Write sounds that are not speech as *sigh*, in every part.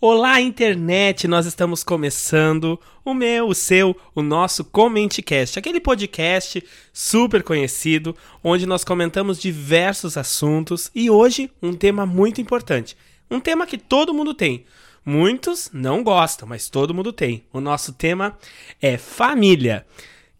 Olá, internet! Nós estamos começando o meu, o seu, o nosso CommenteCast, aquele podcast super conhecido onde nós comentamos diversos assuntos e hoje um tema muito importante. Um tema que todo mundo tem. Muitos não gostam, mas todo mundo tem. O nosso tema é família.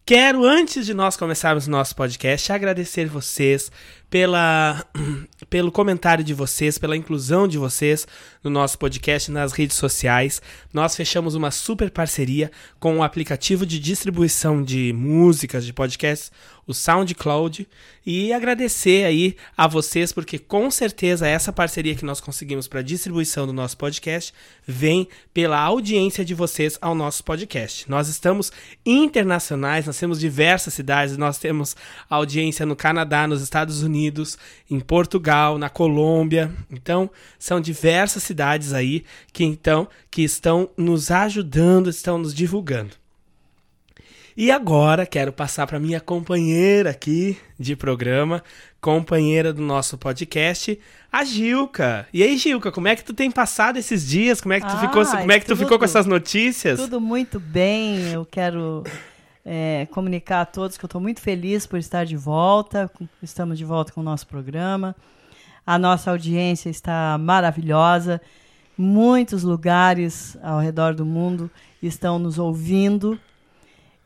Quero, antes de nós começarmos o nosso podcast, agradecer vocês pela, *clears throat* pelo comentário de vocês, pela inclusão de vocês no nosso podcast nas redes sociais. Nós fechamos uma super parceria com o aplicativo de distribuição de músicas, de podcasts, o SoundCloud, e agradecer aí a vocês, porque com certeza essa parceria que nós conseguimos para a distribuição do nosso podcast vem pela audiência de vocês ao nosso podcast. Nós estamos internacionais, nós temos diversas cidades, nós temos audiência no Canadá, nos Estados Unidos, em Portugal, na Colômbia. Então, são diversas cidades aí que então que estão nos ajudando, estão nos divulgando. E agora quero passar para minha companheira aqui de programa, companheira do nosso podcast, a Gilca. E aí, Gilca, como é que tu tem passado esses dias? Como é que tu Ah, ficou, como é que tu tudo- ficou com essas notícias? Tudo muito bem. Eu quero é, comunicar a todos que eu estou muito feliz por estar de volta. Estamos de volta com o nosso programa. A nossa audiência está maravilhosa. Muitos lugares ao redor do mundo estão nos ouvindo.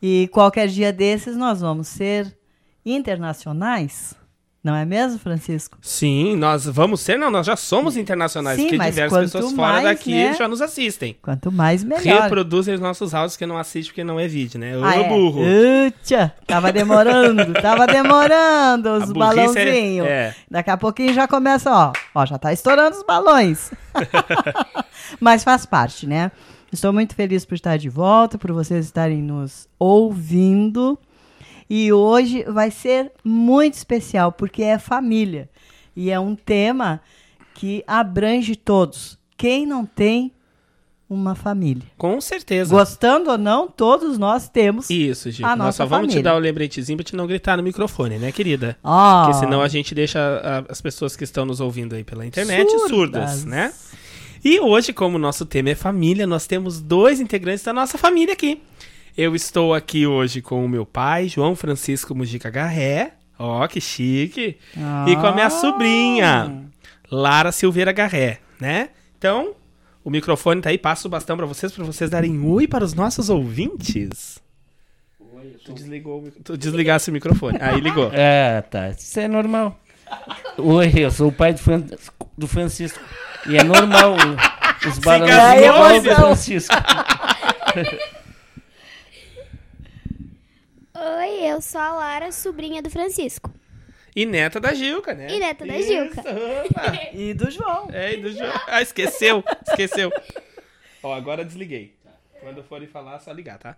E qualquer dia desses nós vamos ser internacionais. Não é mesmo, Francisco? Sim, nós vamos ser, não, nós já somos internacionais, Sim, porque diversas pessoas fora mais, daqui né? já nos assistem. Quanto mais, melhor. Reproduzem os nossos áudios que não assiste porque não é vídeo, né? Ô, Ah, é? burro. Utia, tava demorando, *laughs* tava demorando os é- balãozinhos. é. Daqui a pouquinho já começa, ó, ó, já tá estourando os balões. *laughs* Mas faz parte, né? Estou muito feliz por estar de volta, por vocês estarem nos ouvindo. E hoje vai ser muito especial, porque é família. E é um tema que abrange todos. Quem não tem uma família? Com certeza. Gostando ou não, todos nós temos. Isso, Gil. A Nós nossa só vamos te família. dar o lembretezinho pra te não gritar no microfone, né, querida? Ó, Porque senão a gente deixa a- as pessoas que estão nos ouvindo aí pela internet surdas, Surdas. né? E hoje, como o nosso tema é família, nós temos dois integrantes da nossa família aqui. Eu estou aqui hoje com o meu pai, João Francisco Mujica Garré. Ó, que chique. E com a minha Ah. sobrinha, Lara Silveira Garré, né? Então, o microfone tá aí, passo o bastão pra vocês, pra vocês darem oi para os nossos ouvintes. Tu desligou, o tu desligasse o microfone. Aí ligou. *laughs* É, tá. Isso é normal. Oi, eu sou o pai do, Fran- do Francisco. E é normal os balãozinhos do. Francisco. *laughs* Oi, eu sou a Lara, sobrinha do Francisco. E neta da Gilca, né? E neta da Isso, Gilca. opa. *laughs* E do João. É, e do João. Ah, esqueceu, esqueceu. Ó, agora desliguei. Quando forem falar, só ligar, tá?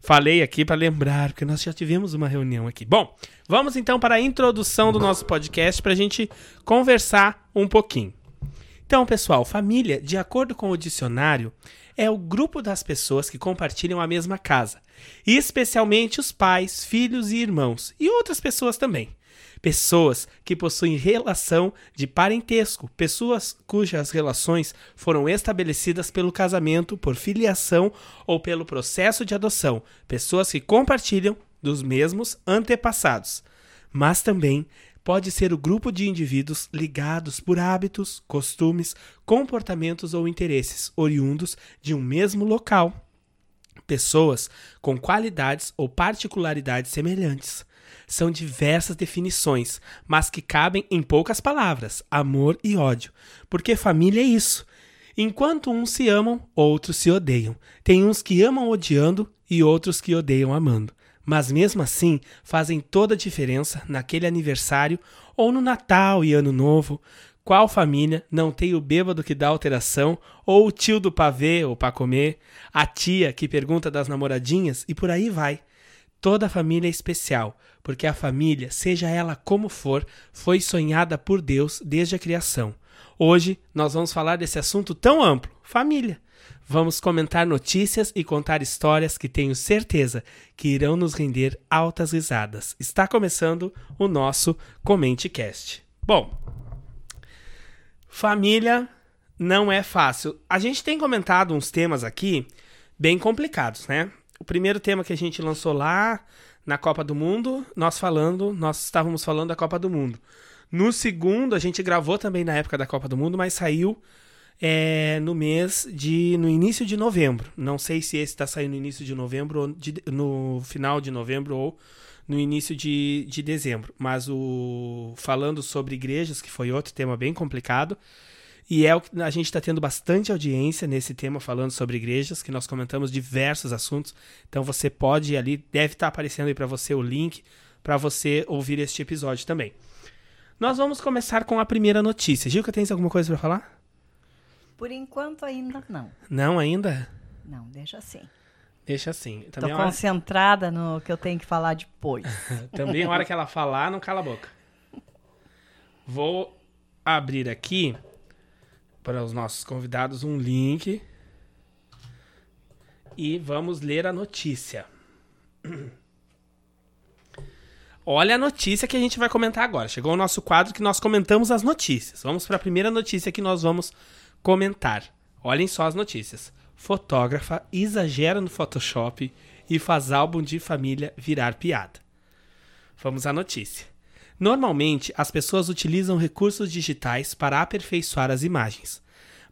Falei aqui pra lembrar, porque nós já tivemos uma reunião aqui. Bom, vamos então para a introdução do nosso podcast pra gente conversar um pouquinho. Então, pessoal, família, de acordo com o dicionário, é o grupo das pessoas que compartilham a mesma casa, especialmente os pais, filhos e irmãos, e outras pessoas também. Pessoas que possuem relação de parentesco, pessoas cujas relações foram estabelecidas pelo casamento, por filiação ou pelo processo de adoção, pessoas que compartilham dos mesmos antepassados. Mas também pode ser o grupo de indivíduos ligados por hábitos, costumes, comportamentos ou interesses oriundos de um mesmo local. Pessoas com qualidades ou particularidades semelhantes. São diversas definições, mas que cabem em poucas palavras: amor e ódio. Porque família é isso. Enquanto uns se amam, outros se odeiam. Tem uns que amam odiando e outros que odeiam amando. Mas mesmo assim, fazem toda a diferença naquele aniversário ou no Natal e Ano Novo. Qual família não tem o bêbado que dá alteração, ou o tio do pavê ou pra comer, a tia que pergunta das namoradinhas e por aí vai. Toda família é especial, porque a família, seja ela como for, foi sonhada por Deus desde a criação. Hoje nós vamos falar desse assunto tão amplo, família. Vamos comentar notícias e contar histórias que tenho certeza que irão nos render altas risadas. Está começando o nosso ComenteCast. Bom, família não é fácil. A gente tem comentado uns temas aqui bem complicados, né? O primeiro tema que a gente lançou lá na Copa do Mundo, nós falando, nós estávamos falando da Copa do Mundo. No segundo, a gente gravou também na época da Copa do Mundo, mas saiu é, no mês de. no início de novembro. Não sei se esse está saindo no início de novembro, ou de- no final de novembro ou no início de, de dezembro. Mas o. falando sobre igrejas, que foi outro tema bem complicado. E é o que a gente está tendo bastante audiência nesse tema falando sobre igrejas, que nós comentamos diversos assuntos. Então você pode ali, deve estar aparecendo aí para você o link para você ouvir este episódio também. Nós vamos começar com a primeira notícia. Gilca, tens alguma coisa para falar? Por enquanto ainda não. Não ainda? Não, deixa assim. Deixa assim. Tô Também a hora, concentrada no que eu tenho que falar depois. *laughs* também a hora que ela falar, não cala a boca. Vou abrir aqui para os nossos convidados um link e vamos ler a notícia. *clears throat* Olha a notícia que a gente vai comentar agora. Chegou o nosso quadro que nós comentamos as notícias. Vamos para a primeira notícia que nós vamos comentar. Olhem só as notícias. Fotógrafa exagera no Photoshop e faz álbum de família virar piada. Vamos à notícia. Normalmente, as pessoas utilizam recursos digitais para aperfeiçoar as imagens.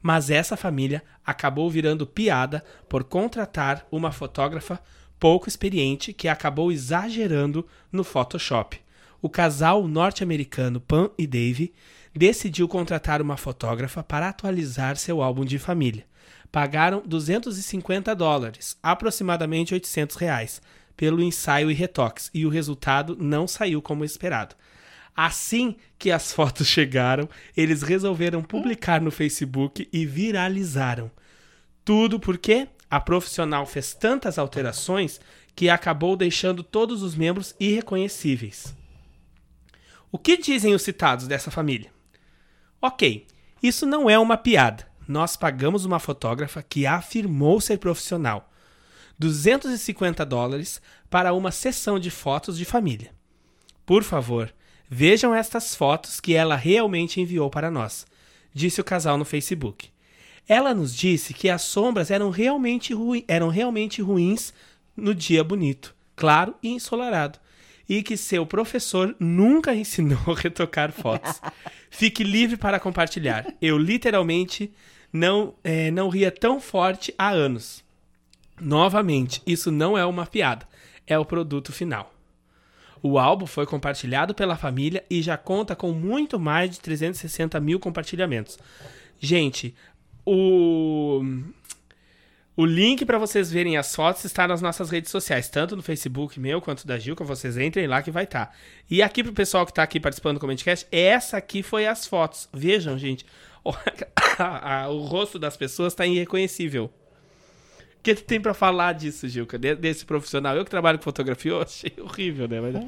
Mas essa família acabou virando piada por contratar uma fotógrafa pouco experiente que acabou exagerando no Photoshop. O casal norte-americano Pam e Dave decidiu contratar uma fotógrafa para atualizar seu álbum de família. Pagaram 250 dólares, aproximadamente 800 reais, pelo ensaio e retoques, e o resultado não saiu como esperado. Assim que as *laughs* fotos chegaram, eles resolveram publicar no Facebook e viralizaram. Tudo porque a profissional fez tantas alterações que acabou deixando todos os membros irreconhecíveis. O que dizem os citados dessa família? Ok, isso não é uma piada. Nós pagamos uma fotógrafa que afirmou ser profissional. 250 dólares para uma sessão de fotos de família. Por favor, vejam estas fotos que ela realmente enviou para nós, disse o casal no Facebook. Ela nos disse que as sombras eram realmente, eram realmente ruins no dia bonito, claro e ensolarado, e que seu professor nunca *laughs* ensinou a retocar fotos. Fique livre para compartilhar. Eu literalmente não, eh, não ria tão forte há anos. Novamente, isso não é uma piada, é o produto final. O álbum foi compartilhado pela família e já conta com muito mais de 360 mil compartilhamentos. Gente, o, o link para vocês verem as fotos está nas nossas redes sociais, tanto no Facebook meu quanto da Gilca. Vocês entrem lá que vai estar. E aqui pro pessoal que está aqui participando do Comentcast, essa aqui foi as fotos. Vejam, gente. *laughs* o rosto das pessoas está irreconhecível. O que tu tem pra falar disso, Gilca? De- desse profissional? Eu que trabalho com fotografia, eu achei horrível, né? Mas-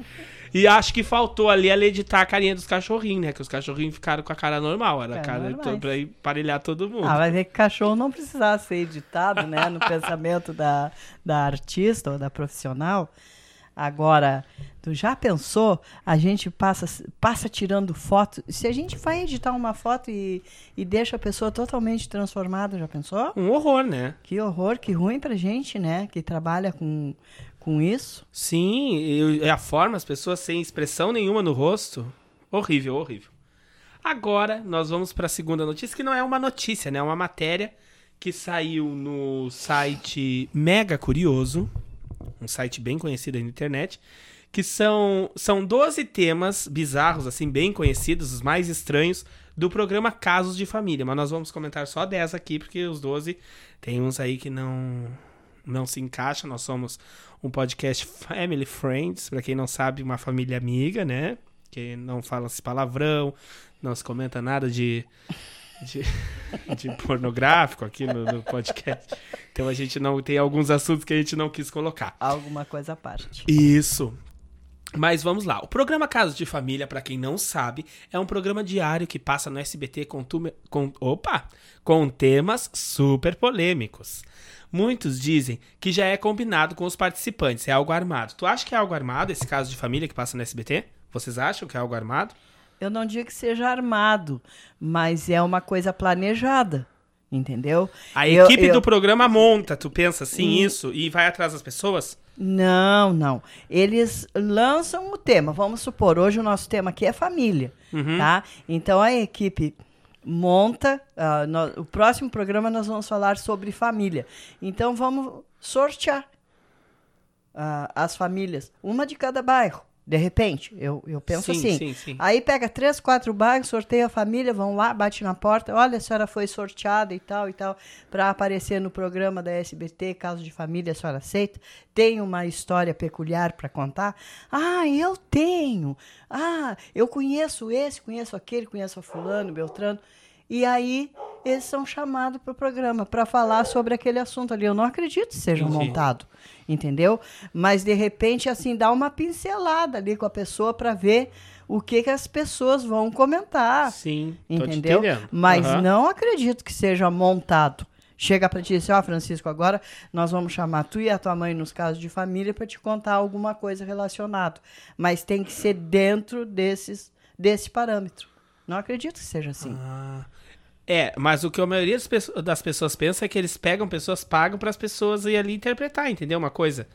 E acho que faltou ali ela editar a carinha dos cachorrinhos, né? Que os cachorrinhos ficaram com a cara normal. Era a É, cara normais. to- pra emparelhar todo mundo. Ah, vai ver que cachorro não precisava ser editado, né? No pensamento da, da artista ou da profissional. Agora, tu já pensou? A gente passa, passa tirando foto. Se a gente vai editar uma foto e, e deixa a pessoa totalmente transformada, já pensou? Um horror, né? Que horror, que ruim pra gente, né? Que trabalha com, com isso. Sim, e a forma, as pessoas sem expressão nenhuma no rosto. Horrível, horrível. Agora, nós vamos para a segunda notícia, que não é uma notícia, né? É uma matéria que saiu no site Mega Curioso, um site bem conhecido aí na internet, que são, são 12 temas bizarros, assim, bem conhecidos, os mais estranhos, do programa Casos de Família. Mas nós vamos comentar só 10 aqui, porque os 12 tem uns aí que não, não se encaixam. Nós somos um podcast Family Friends, para quem não sabe, uma família amiga, né? Que não fala-se palavrão, não se comenta nada de, de, *laughs* de pornográfico aqui no, no podcast. Então a gente não tem alguns assuntos que a gente não quis colocar. Alguma coisa à parte. Isso. Mas vamos lá. O programa Casos de Família, para quem não sabe, é um programa diário que passa no SBT com, tume- com, opa, com temas super polêmicos. Muitos dizem que já é combinado com os participantes, é algo armado. Tu acha que é algo armado esse caso de família que passa no SBT? Vocês acham que é algo armado? Eu não digo que seja armado, mas é uma coisa planejada. Entendeu? A Eu- equipe eu- do programa monta, tu pensa assim, isso, e vai atrás das pessoas? Não, não. Eles lançam o tema. Vamos supor, hoje o nosso tema aqui é família, Uhum. tá? Então a equipe monta. ah, nó- o próximo programa nós vamos falar sobre família. Então vamos sortear ah, as famílias, uma de cada bairro. De repente, eu, eu penso Sim, assim. sim, sim. Aí pega três, quatro bairros, sorteia a família, vão lá, bate na porta. Olha, a senhora foi sorteada e tal e tal, para aparecer no programa da SBT, Caso de Família, a senhora aceita? Tem uma história peculiar para contar? Ah, eu tenho. Ah, eu conheço esse, conheço aquele, conheço a fulano, Beltrano. E aí eles são chamados para o programa para falar sobre aquele assunto ali. Eu não acredito que seja montado, entendeu? Mas de repente assim dá uma pincelada ali com a pessoa para ver o que que as pessoas vão comentar, Sim, entendeu? Mas Aham. não acredito que seja montado. Chega para ti e diz, ó, Francisco, agora nós vamos chamar tu e a tua mãe nos casos de família para te contar alguma coisa relacionada. Mas tem que ser dentro desses, desse parâmetro. Não acredito que seja assim. Ah, é, mas o que a maioria das pesso- das pessoas pensa é que eles pegam pessoas, pagam para as pessoas ir ali interpretar, entendeu? Uma coisa.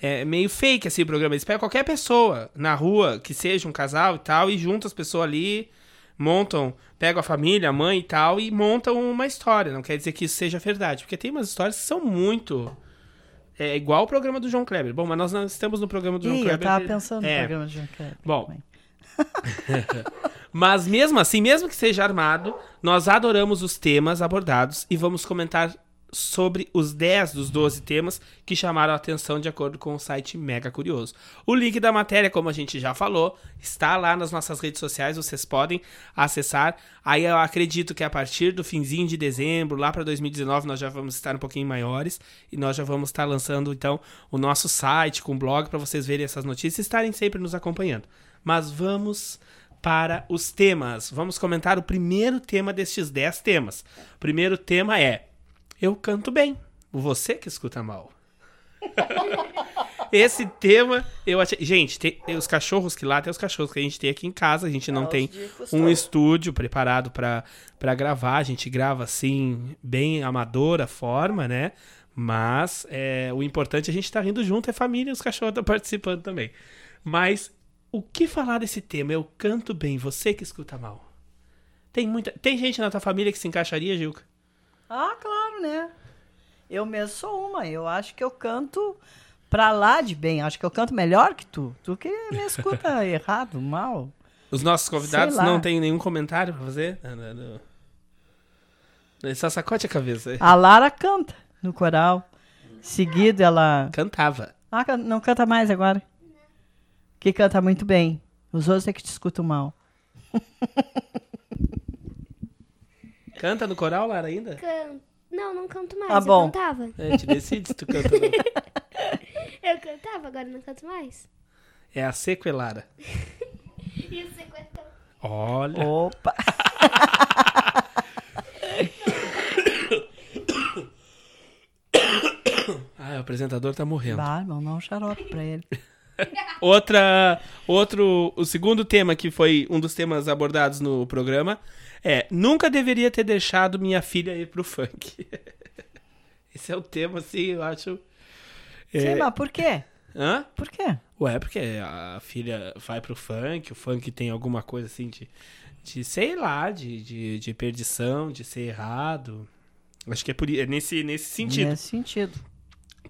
É meio fake assim o programa. Eles pegam qualquer pessoa na rua, que seja um casal e tal, e juntam as pessoas ali, montam, pegam a família, a mãe e tal, e montam uma história. Não quer dizer que isso seja verdade, porque tem umas histórias que são muito. É igual o programa do João Kleber. Bom, mas nós não estamos no programa do João Ih, eu Kleber. tava pensando É. no programa de Jean Kleber. Bom. *laughs* Mas mesmo assim, mesmo que seja armado, nós adoramos os temas abordados e vamos comentar sobre os 10 dos 12 temas que chamaram a atenção de acordo com o site Mega Curioso. O link da matéria, como a gente já falou, está lá nas nossas redes sociais, vocês podem acessar. Aí eu acredito que a partir do finzinho de dezembro, lá para 2019, nós já vamos estar um pouquinho maiores e nós já vamos estar lançando então o nosso site com blog para vocês verem essas notícias e estarem sempre nos acompanhando. Mas vamos para os temas. Vamos comentar o primeiro tema destes 10 temas. O primeiro tema é Eu canto bem. Você que escuta mal. *laughs* Esse tema, eu achei. Gente, tem, tem os cachorros que lá tem os cachorros que a gente tem aqui em casa. A gente não É, tem um estúdio preparado para gravar. A gente grava assim, bem amadora forma, né? Mas é, o importante é a gente estar rindo junto, é família e os cachorros estão *laughs* participando também. Mas o que falar desse tema? Eu canto bem, você que escuta mal. Tem muita. Tem gente na tua família que se encaixaria, Gilca? Ah, claro, né? Eu mesmo sou uma. Eu acho que eu canto pra lá de bem. Acho que eu canto melhor que tu. Tu que me escuta *laughs* errado, mal. Os nossos convidados não têm nenhum comentário pra fazer? Não, não, não. Ele só sacode a cabeça. A Lara canta no coral. Seguido ela. Cantava. Ah, não canta mais agora. Que canta muito bem. Os outros é que te escutam mal. *laughs* Canta no coral, Lara, ainda? Can... Não, não canto mais. Tá bom. Eu cantava. É, te decide se tu canta ou não. *laughs* Eu cantava, agora não canto mais. É a sequelara. *laughs* E o sequestão? Olha. Opa! *coughs* Ah, o apresentador tá morrendo. Bah, vamos dar um xarope pra ele. *laughs* Outra, outro, o segundo tema que foi um dos temas abordados no programa é nunca deveria ter deixado minha filha ir pro funk. *laughs* Esse é o tema, assim, eu acho. É, mas por quê? Hã? Por quê? Ué, porque a filha vai pro funk, o funk tem alguma coisa assim de, de sei lá, de, de, de perdição, de ser errado. Acho que é, por, é nesse, nesse sentido. Nesse sentido.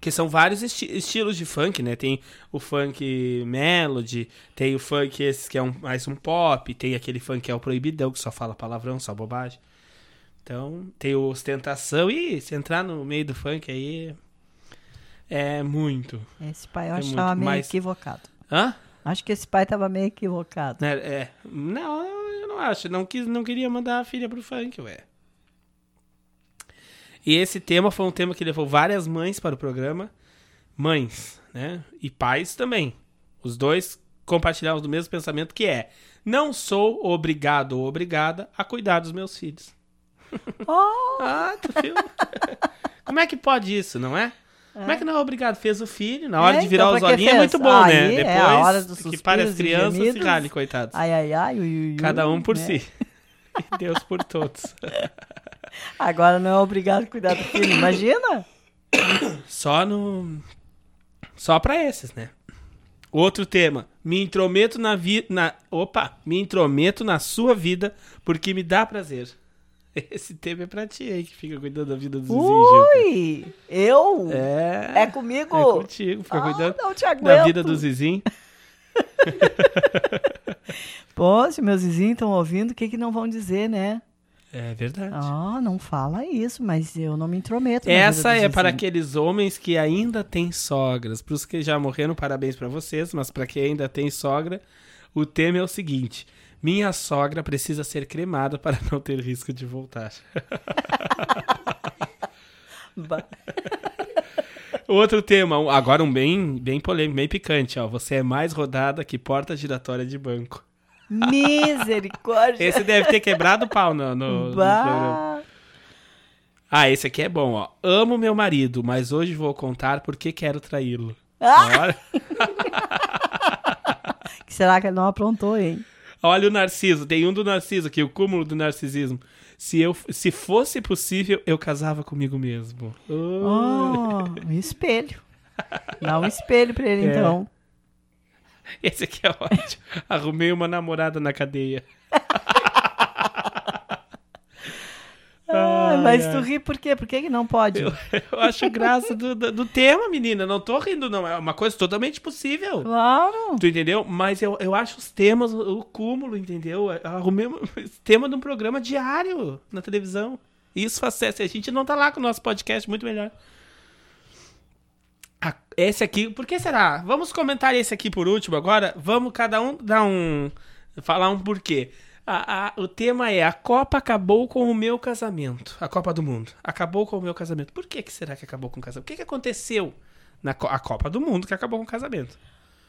Que são vários esti- estilos de funk, né? Tem o funk melody, tem o funk esse que é um, mais um pop, tem aquele funk que é o proibidão, que só fala palavrão, só bobagem. Então, tem o ostentação. E se entrar no meio do funk aí. É muito. Esse pai eu É muito tava meio equivocado. Hã? Acho que esse pai tava meio equivocado. Né, É. Não, eu não acho. Não, quis, não queria mandar a filha pro funk, ué. E esse tema foi um tema que levou várias mães para o programa. Mães, né? E pais também. Os dois compartilhavam do mesmo pensamento que é: não sou obrigado ou obrigada a cuidar dos meus filhos. *laughs* Oh, Ah, tu *laughs* viu? Como é que pode isso, não é? Como é que não é obrigado? Fez o filho, na hora É, de virar então, os olhinhos é muito bom, né? Aí, é Depois a hora dos que para as crianças se gemidos. ralhem, coitados. ai, ai, ai, ui, ui, Cada um por né? si. *laughs* E Deus por todos. Agora não é obrigado a cuidar do filho, imagina? Só no. Só pra esses, né? Outro tema. Me intrometo na vida. Na... Opa! Me intrometo na sua vida porque me dá prazer. Esse tema é pra ti aí que fica cuidando da vida dos vizinhos. Ui! Eu? É. É comigo? É contigo, fica Ah, cuidando da vida dos vizinhos. *laughs* Pô, se meus vizinhos estão ouvindo, o que que não vão dizer, né? É verdade. Ah, não fala isso, mas eu não me intrometo. Essa é para aqueles homens que ainda têm sogras. Para os que já morreram, parabéns para vocês, mas para quem ainda tem sogra, o tema é o seguinte: minha sogra precisa ser cremada para não ter risco de voltar. *laughs* *laughs* Outro tema, agora um bem, bem polêmico, bem picante, ó. Você é mais rodada que porta giratória de banco. Misericórdia. Esse deve ter quebrado o pau no, no- no programa. Ah, esse aqui é bom, ó. Amo meu marido, mas hoje vou contar por que quero traí-lo. Ah! Olha. *laughs* Será que ele não aprontou, hein? Olha o Narciso, tem um do Narciso aqui, o cúmulo do narcisismo. Se, eu, se fosse possível, eu casava comigo mesmo. Oh. Oh, um espelho. Dá um espelho pra ele, É. então. *laughs* Esse aqui é ótimo. Arrumei uma namorada na cadeia. *laughs* Ah, mas tu ri por quê? Por que, que não pode? Eu, eu acho graça do, do, do tema, menina. Não tô rindo, não. É uma coisa totalmente possível. Claro. Tu entendeu? Mas eu, eu acho os temas, o, o cúmulo, entendeu? Eu arrumei um *laughs* tema de um programa diário na televisão. Isso faz sucesso. A gente não tá lá com o nosso podcast, muito melhor. Esse aqui, por que será? Vamos comentar esse aqui por último agora. Vamos cada um dar um. falar um porquê. A- a- o tema é: a Copa acabou com o meu casamento. A Copa do Mundo. Acabou com o meu casamento. Por que, que será que acabou com o casamento? O que, que aconteceu na Co- a Copa do Mundo que acabou com o casamento?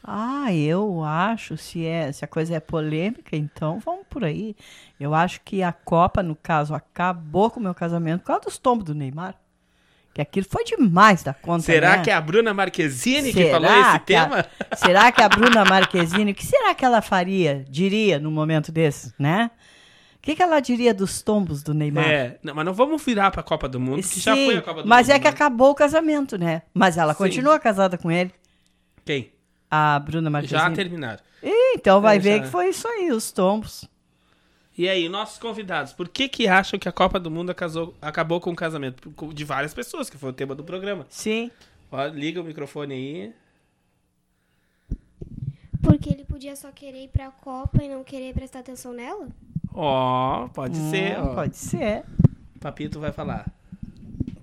Ah, eu acho, se, é, se a coisa é polêmica, então vamos por aí. Eu acho que a Copa, no caso, acabou com o meu casamento por causa dos tombos do Neymar. Que aquilo foi demais da conta, Será né? que é a Bruna Marquezine que Será falou esse que a- tema? será que a Bruna *laughs* Marquezine, o que será que ela faria, diria num momento desse, né? O que, que ela diria dos tombos do Neymar? É, não, mas não vamos virar pra Copa do Mundo, que já Sim, foi a Copa do mas Mundo. é que né? acabou o casamento, né? Mas ela Sim. continua casada com ele, Quem? a Bruna Marquezine. Já terminaram. Ih, então vai É, ver já. que foi isso aí, os tombos. E aí, nossos convidados, por que que acham que a Copa do Mundo acasou- acabou com o casamento? De várias pessoas, que foi o tema do programa. Sim. Ó, liga o microfone aí. Porque ele podia só querer ir pra Copa e não querer prestar atenção nela? Ó, pode ser, Hum, ó. Pode ser. Papito vai falar.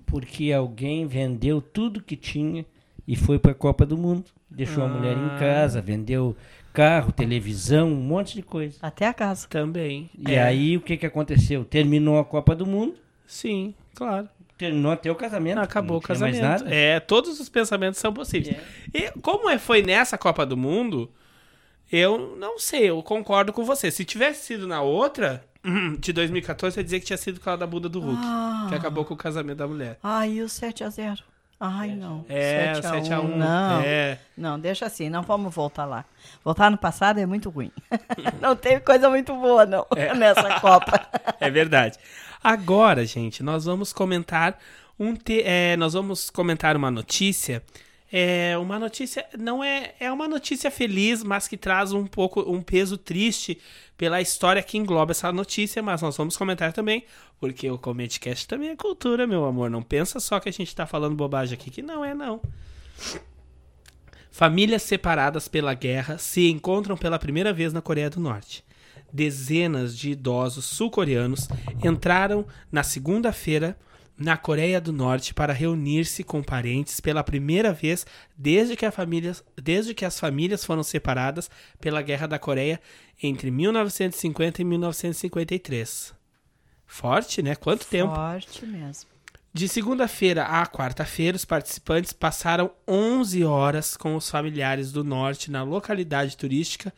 Porque alguém vendeu tudo que tinha e foi pra Copa do Mundo. Deixou a mulher Ah. em casa, vendeu carro, televisão, um monte de coisa. Até a casa. Também. E É, aí o que que aconteceu? Terminou a Copa do Mundo, Sim, claro. terminou até o casamento. Acabou não o tinha mais casamento. nada. É, todos os pensamentos são possíveis. E como é, foi nessa Copa do Mundo, eu não sei, eu concordo com você. Se tivesse sido na outra, *clears throat* de 2014, eu ia dizer que tinha sido com a da bunda do Hulk, Ah. que acabou com o casamento da mulher. Ai, e o 7x0? Ai, não. É, 7 a 1, 7x1. Não. É. Não, deixa assim, não vamos voltar lá. Voltar no passado é muito ruim. *laughs* não teve coisa muito boa, não, É. *laughs* nessa Copa. *laughs* É verdade. Agora, gente, nós vamos comentar um te... é, nós vamos comentar uma notícia. É uma notícia não é é uma notícia feliz, mas que traz um pouco um peso triste pela história que engloba essa notícia, mas nós vamos comentar também, porque o Comentcast também é cultura, meu amor. Não pensa só que a gente tá falando bobagem aqui, que não é não. Famílias separadas pela guerra se encontram pela primeira vez na Coreia do Norte. Dezenas de idosos sul-coreanos entraram na segunda-feira na Coreia do Norte para reunir-se com parentes pela primeira vez desde que, família, desde que as famílias foram separadas pela Guerra da Coreia entre 1950 e 1953. Forte, né? Quanto tempo? Forte mesmo. De segunda-feira à quarta-feira, os participantes passaram 11 horas com os familiares do norte na localidade turística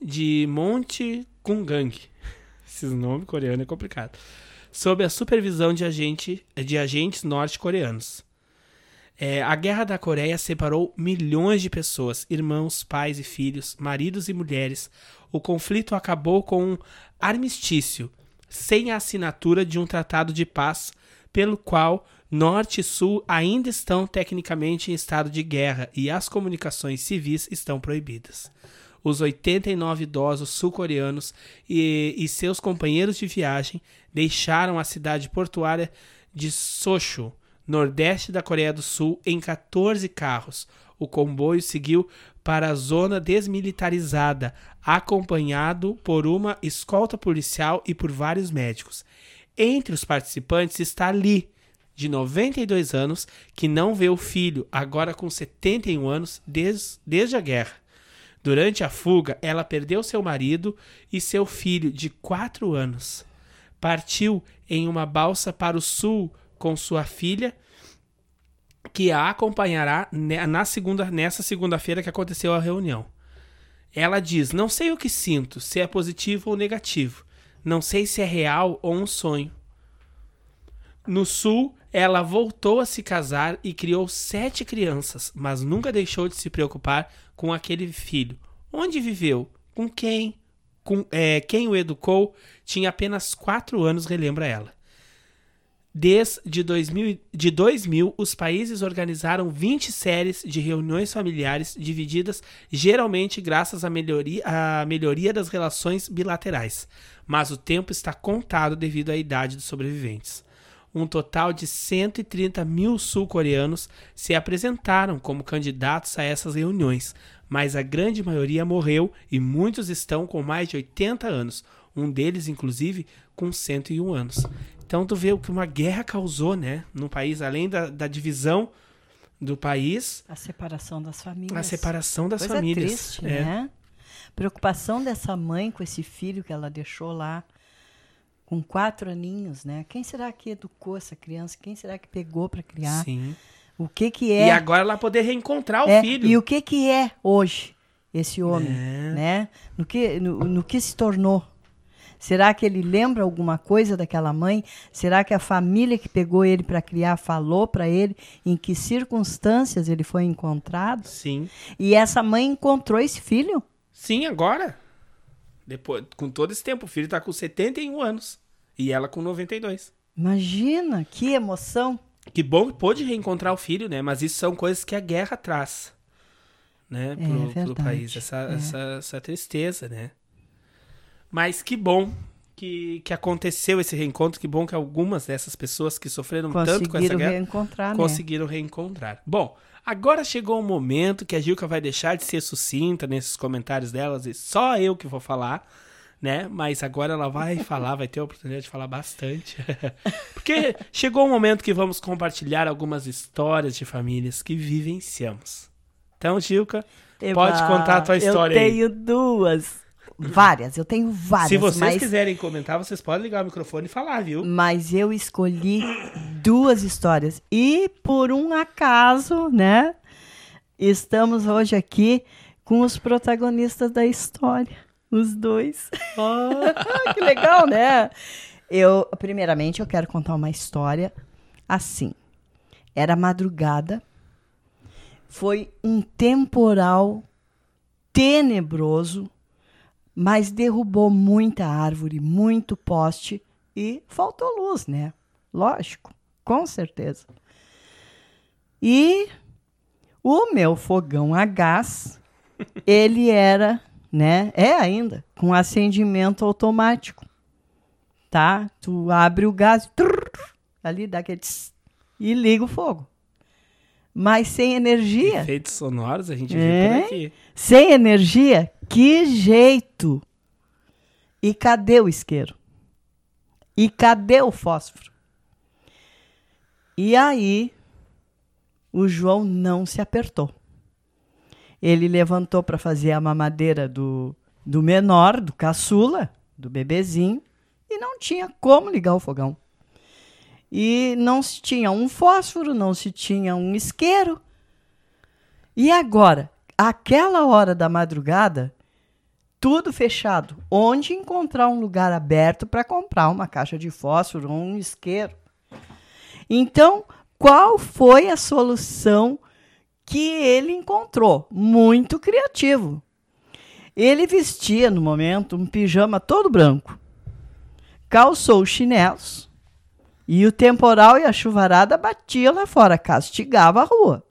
de Monte Kungang. *laughs* Esses nomes coreanos é complicado. Sob a supervisão de, agente, de agentes norte-coreanos. É, a Guerra da Coreia separou milhões de pessoas, irmãos, pais e filhos, maridos e mulheres. O conflito acabou com um armistício, sem a assinatura de um tratado de paz, pelo qual Norte e Sul ainda estão tecnicamente em estado de guerra e as comunicações civis estão proibidas. Os 89 idosos sul-coreanos e, e seus companheiros de viagem deixaram a cidade portuária de Socho, nordeste da Coreia do Sul, em 14 carros. O comboio seguiu para a zona desmilitarizada, acompanhado por uma escolta policial e por vários médicos. Entre os participantes está Lee, de 92 anos, que não vê o filho, agora com 71 anos, des desde a guerra. Durante a fuga, ela perdeu seu marido e seu filho, de 4 anos. Partiu em uma balsa para o sul com sua filha, que a acompanhará na segunda, nessa segunda-feira que aconteceu a reunião. Ela diz: Não sei o que sinto, se é positivo ou negativo. Não sei se é real ou um sonho. No sul, ela voltou a se casar e criou sete crianças, mas nunca deixou de se preocupar com aquele filho. Onde viveu? Com quem? Com, é, quem o educou? Tinha apenas quatro anos, relembra ela. Desde 2000, de 2000, os países organizaram 20 séries de reuniões familiares divididas geralmente graças à melhoria, à melhoria das relações bilaterais. Mas o tempo está contado devido à idade dos sobreviventes. Um total de 130 mil sul-coreanos se apresentaram como candidatos a essas reuniões, mas a grande maioria morreu e muitos estão com mais de 80 anos, um deles, inclusive, com 101 anos. Então tu vê o que uma guerra causou, né, no país, além da, da divisão do país. A separação das famílias. A separação das Coisa famílias. Triste, é. né? Preocupação dessa mãe com esse filho que ela deixou lá, com quatro aninhos, né? Quem será que educou essa criança? Quem será que pegou para criar? Sim. O que que é? E agora ela poder reencontrar o é, filho. E o que que é hoje esse homem, É. né? No que, no, no que se tornou? Será que ele lembra alguma coisa daquela mãe? Será que a família que pegou ele para criar falou para ele em que circunstâncias ele foi encontrado? Sim. E essa mãe encontrou esse filho? Sim, agora. Depois, com todo esse tempo, o filho tá com 71 anos. E ela com 92. Imagina, que emoção. Que bom que pôde reencontrar o filho, né? Mas isso são coisas que a guerra traz. Né? Pro, pro verdade, país. Essa, é. essa, essa tristeza, né? Mas que bom que, que aconteceu esse reencontro. Que bom que algumas dessas pessoas que sofreram tanto com essa guerra reencontrar, né? conseguiram reencontrar. Bom, agora chegou o momento que a Gilca vai deixar de ser sucinta nesses comentários delas e só eu que vou falar, né? Mas agora ela vai falar, vai ter a oportunidade de falar bastante. *laughs* Porque chegou o momento que vamos compartilhar algumas histórias de famílias que vivenciamos. Então, Gilca, pode Eba, contar a tua história Eu aí. tenho duas. Várias, eu tenho várias. Se vocês mas... quiserem comentar, vocês podem ligar o microfone e falar, viu? Mas eu escolhi duas histórias. E por um acaso, né? Estamos hoje aqui com os protagonistas da história. Os dois. *laughs* que legal, né? Eu, primeiramente, eu quero contar uma história assim. Era madrugada. Foi um temporal tenebroso, mas derrubou muita árvore, muito poste e faltou luz, né? Lógico, com certeza. E o meu fogão a gás, ele era, né? É ainda com acendimento automático, tá? Tu abre o gás, trrr, ali dá aquele tss, e liga o fogo. Mas sem energia. Efeitos sonoros a gente vê É? por aqui. Sem energia? Que jeito! E cadê o isqueiro? E cadê o fósforo? E aí, o João não se apertou. Ele levantou para fazer a mamadeira do, do menor, do caçula, do bebezinho, e não tinha como ligar o fogão. E não se tinha um fósforo, não se tinha um isqueiro. E agora, aquela hora da madrugada, tudo fechado. Onde encontrar um lugar aberto para comprar uma caixa de fósforo ou um isqueiro? Então, qual foi a solução que ele encontrou? Muito criativo. Ele vestia no momento um pijama todo branco, calçou os chinelos e o temporal e a chuvarada batia lá fora, castigava a rua.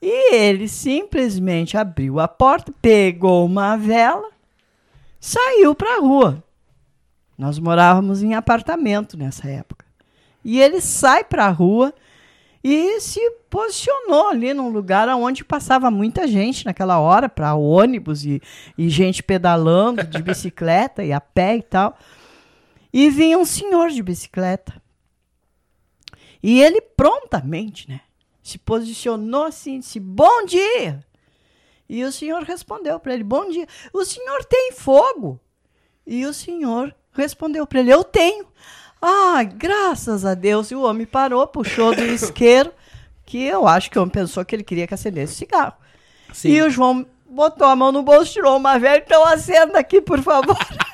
E ele simplesmente abriu a porta, pegou uma vela, saiu para a rua. Nós morávamos em apartamento nessa época. E ele sai para a rua e se posicionou ali num lugar onde passava muita gente naquela hora, para ônibus e, e gente pedalando de *laughs* bicicleta e a pé e tal. E vinha um senhor de bicicleta. E ele prontamente, né, se posicionou assim, disse: "Bom dia". E o senhor respondeu para ele: "Bom dia. O senhor tem fogo?" E o senhor respondeu para ele: "Eu tenho". Ah, graças a Deus. E o homem parou, puxou do *laughs* isqueiro, que eu acho que o homem pensou que ele queria que acendesse o cigarro. Sim. E o João botou a mão no bolso, tirou uma velha, então acenda aqui, por favor. *laughs*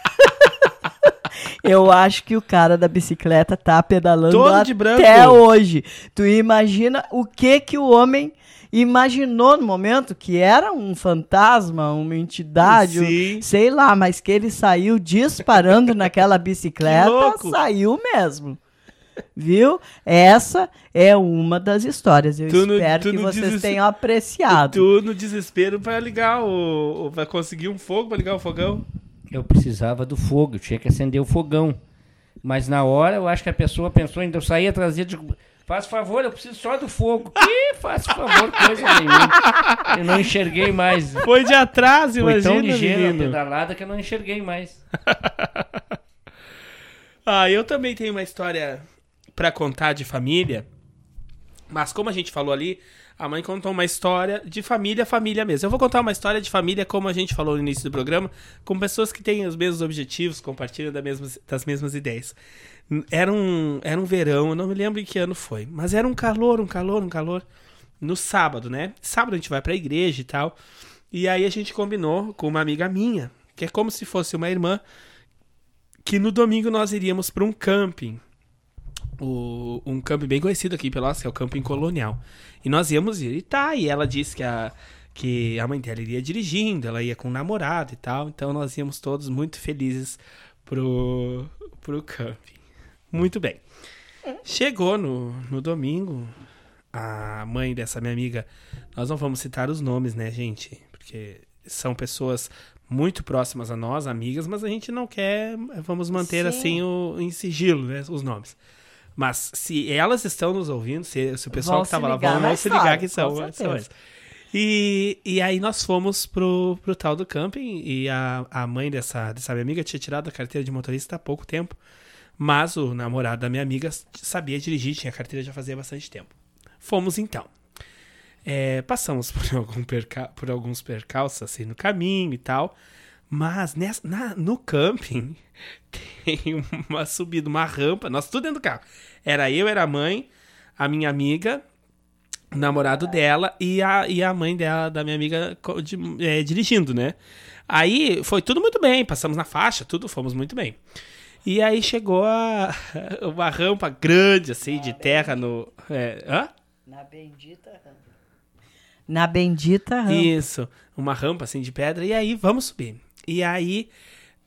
Eu acho que o cara da bicicleta tá pedalando Todo de branco. até hoje. Tu imagina o que que o homem imaginou no momento que era um fantasma, uma entidade, um- sei lá, mas que ele saiu disparando naquela *laughs* bicicleta, saiu mesmo. Viu? Essa é uma das histórias. Eu Tu no- espero tu que no vocês tenham apreciado. Tu no desespero pra ligar o. pra conseguir um fogo pra ligar o fogão. Eu precisava do fogo, eu tinha que acender o fogão. Mas na hora eu acho que a pessoa pensou, ainda eu saí atrás dele, digo, faz favor, eu preciso só do fogo. *laughs* Que faz favor, coisa nenhuma. Eu não enxerguei mais. Foi de atrás, Foi imagina, tão ligeiro a menino. pedalada que eu não enxerguei mais. *laughs* Ah, eu também tenho uma história pra contar de família. Mas como a gente falou ali, a mãe contou uma história de família, família mesmo. Eu vou contar uma história de família, como a gente falou no início do programa, com pessoas que têm os mesmos objetivos, compartilham da das mesmas ideias. Era um, era um verão, eu não me lembro em que ano foi, mas era um calor, um calor, um calor. No sábado, né? Sábado a gente vai pra igreja e tal. E aí a gente combinou com uma amiga minha, que é como se fosse uma irmã, que no domingo nós iríamos para um camping. O- um camping bem conhecido aqui em Pelotas, que é o Camping Colonial. E nós íamos ir. E tá, e ela disse que a, que a mãe dela iria dirigindo, ela ia com o namorado e tal. Então nós íamos todos muito felizes pro, pro camping. Muito bem. Chegou no, no domingo, a mãe dessa minha amiga. Nós não vamos citar os nomes, né, gente? Porque são pessoas muito próximas a nós, amigas, mas a gente não quer. Vamos manter Sim. assim o, em sigilo, né? Os nomes. Mas se elas estão nos ouvindo, se, se o pessoal Vão que estava lá vão, na vão se ligar que são, eles. E, e aí nós fomos pro, pro tal do camping e a, a mãe dessa, dessa minha amiga tinha tirado a carteira de motorista há pouco tempo. Mas o namorado da minha amiga sabia dirigir, tinha carteira já fazia bastante tempo. Fomos então. É, passamos *laughs* por, algum perca por alguns percalços assim no caminho e tal. Mas nessa, na- no camping *laughs* tem uma subida, uma rampa. Nós tudo dentro do carro. Era eu, era a mãe, a minha amiga, o namorado dela e a, e a mãe dela, da minha amiga, de- é, dirigindo, né? Aí foi tudo muito bem, passamos na faixa, tudo fomos muito bem. E aí chegou a, *laughs* uma rampa grande, assim, de terra no. É, hã? Na bendita rampa. Na bendita rampa. Isso, uma rampa assim de pedra, e aí vamos subir. E aí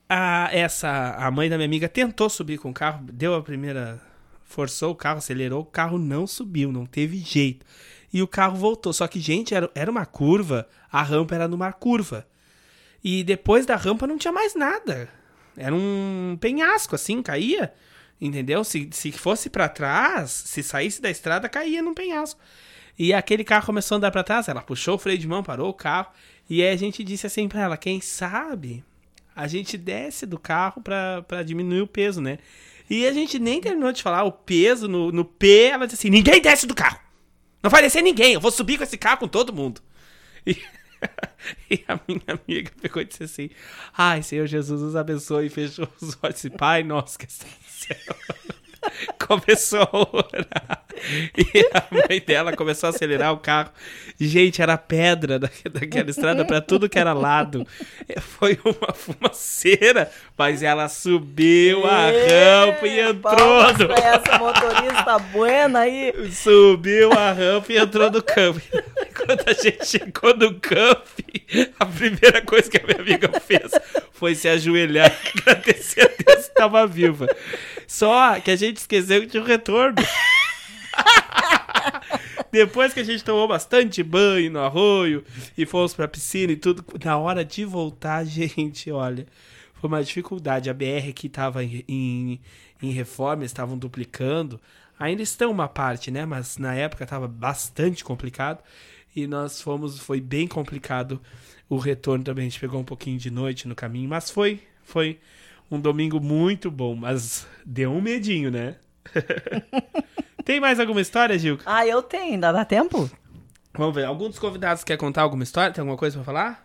a, essa, a mãe da minha amiga tentou subir com o carro, deu a primeira. Forçou o carro, acelerou, o carro não subiu, não teve jeito. E o carro voltou. Só que, gente, era, era uma curva, a rampa era numa curva. E depois da rampa não tinha mais nada. Era um penhasco, assim, caía. Entendeu? Se, se fosse pra trás, se saísse da estrada, caía num penhasco. E aquele carro começou a andar pra trás, ela puxou o freio de mão, parou o carro. E aí a gente disse assim pra ela: quem sabe a gente desce do carro pra diminuir o peso, né? E a gente nem terminou de falar o peso no, no P. Ela disse assim: ninguém desce do carro. Não vai descer ninguém, eu vou subir com esse carro com todo mundo. E, e a minha amiga pegou e disse assim: Ai, Senhor Jesus, nos abençoe. E fechou os olhos e Pai, nosso que está no céu. *laughs* Começou a orar. E a mãe dela começou a acelerar o carro. Gente, era pedra da, daquela estrada pra tudo que era lado. Foi uma fumaceira, mas ela subiu a rampa e entrou no, essa motorista buena aí. Subiu a rampa e entrou no camping. Quando a gente chegou no camping, a primeira coisa que a minha amiga fez foi se ajoelhar e agradecer a Deus que estava viva. Só que a gente esqueceu que tinha um retorno. *laughs* Depois que a gente tomou bastante banho no arroio e fomos pra piscina e tudo, na hora de voltar, *laughs* gente, olha, foi uma dificuldade. A BR que tava em, em, em reforma, estavam duplicando. Ainda estão uma parte, né? Mas na época tava bastante complicado. E nós fomos, foi bem complicado o retorno também. A gente pegou um pouquinho de noite no caminho, mas foi, foi um domingo muito bom. Mas deu um medinho, né? *laughs* Tem mais alguma história, Gilca? Ah, eu tenho, ainda dá tempo? Vamos ver. Algum dos convidados quer contar alguma história? Tem alguma coisa pra falar?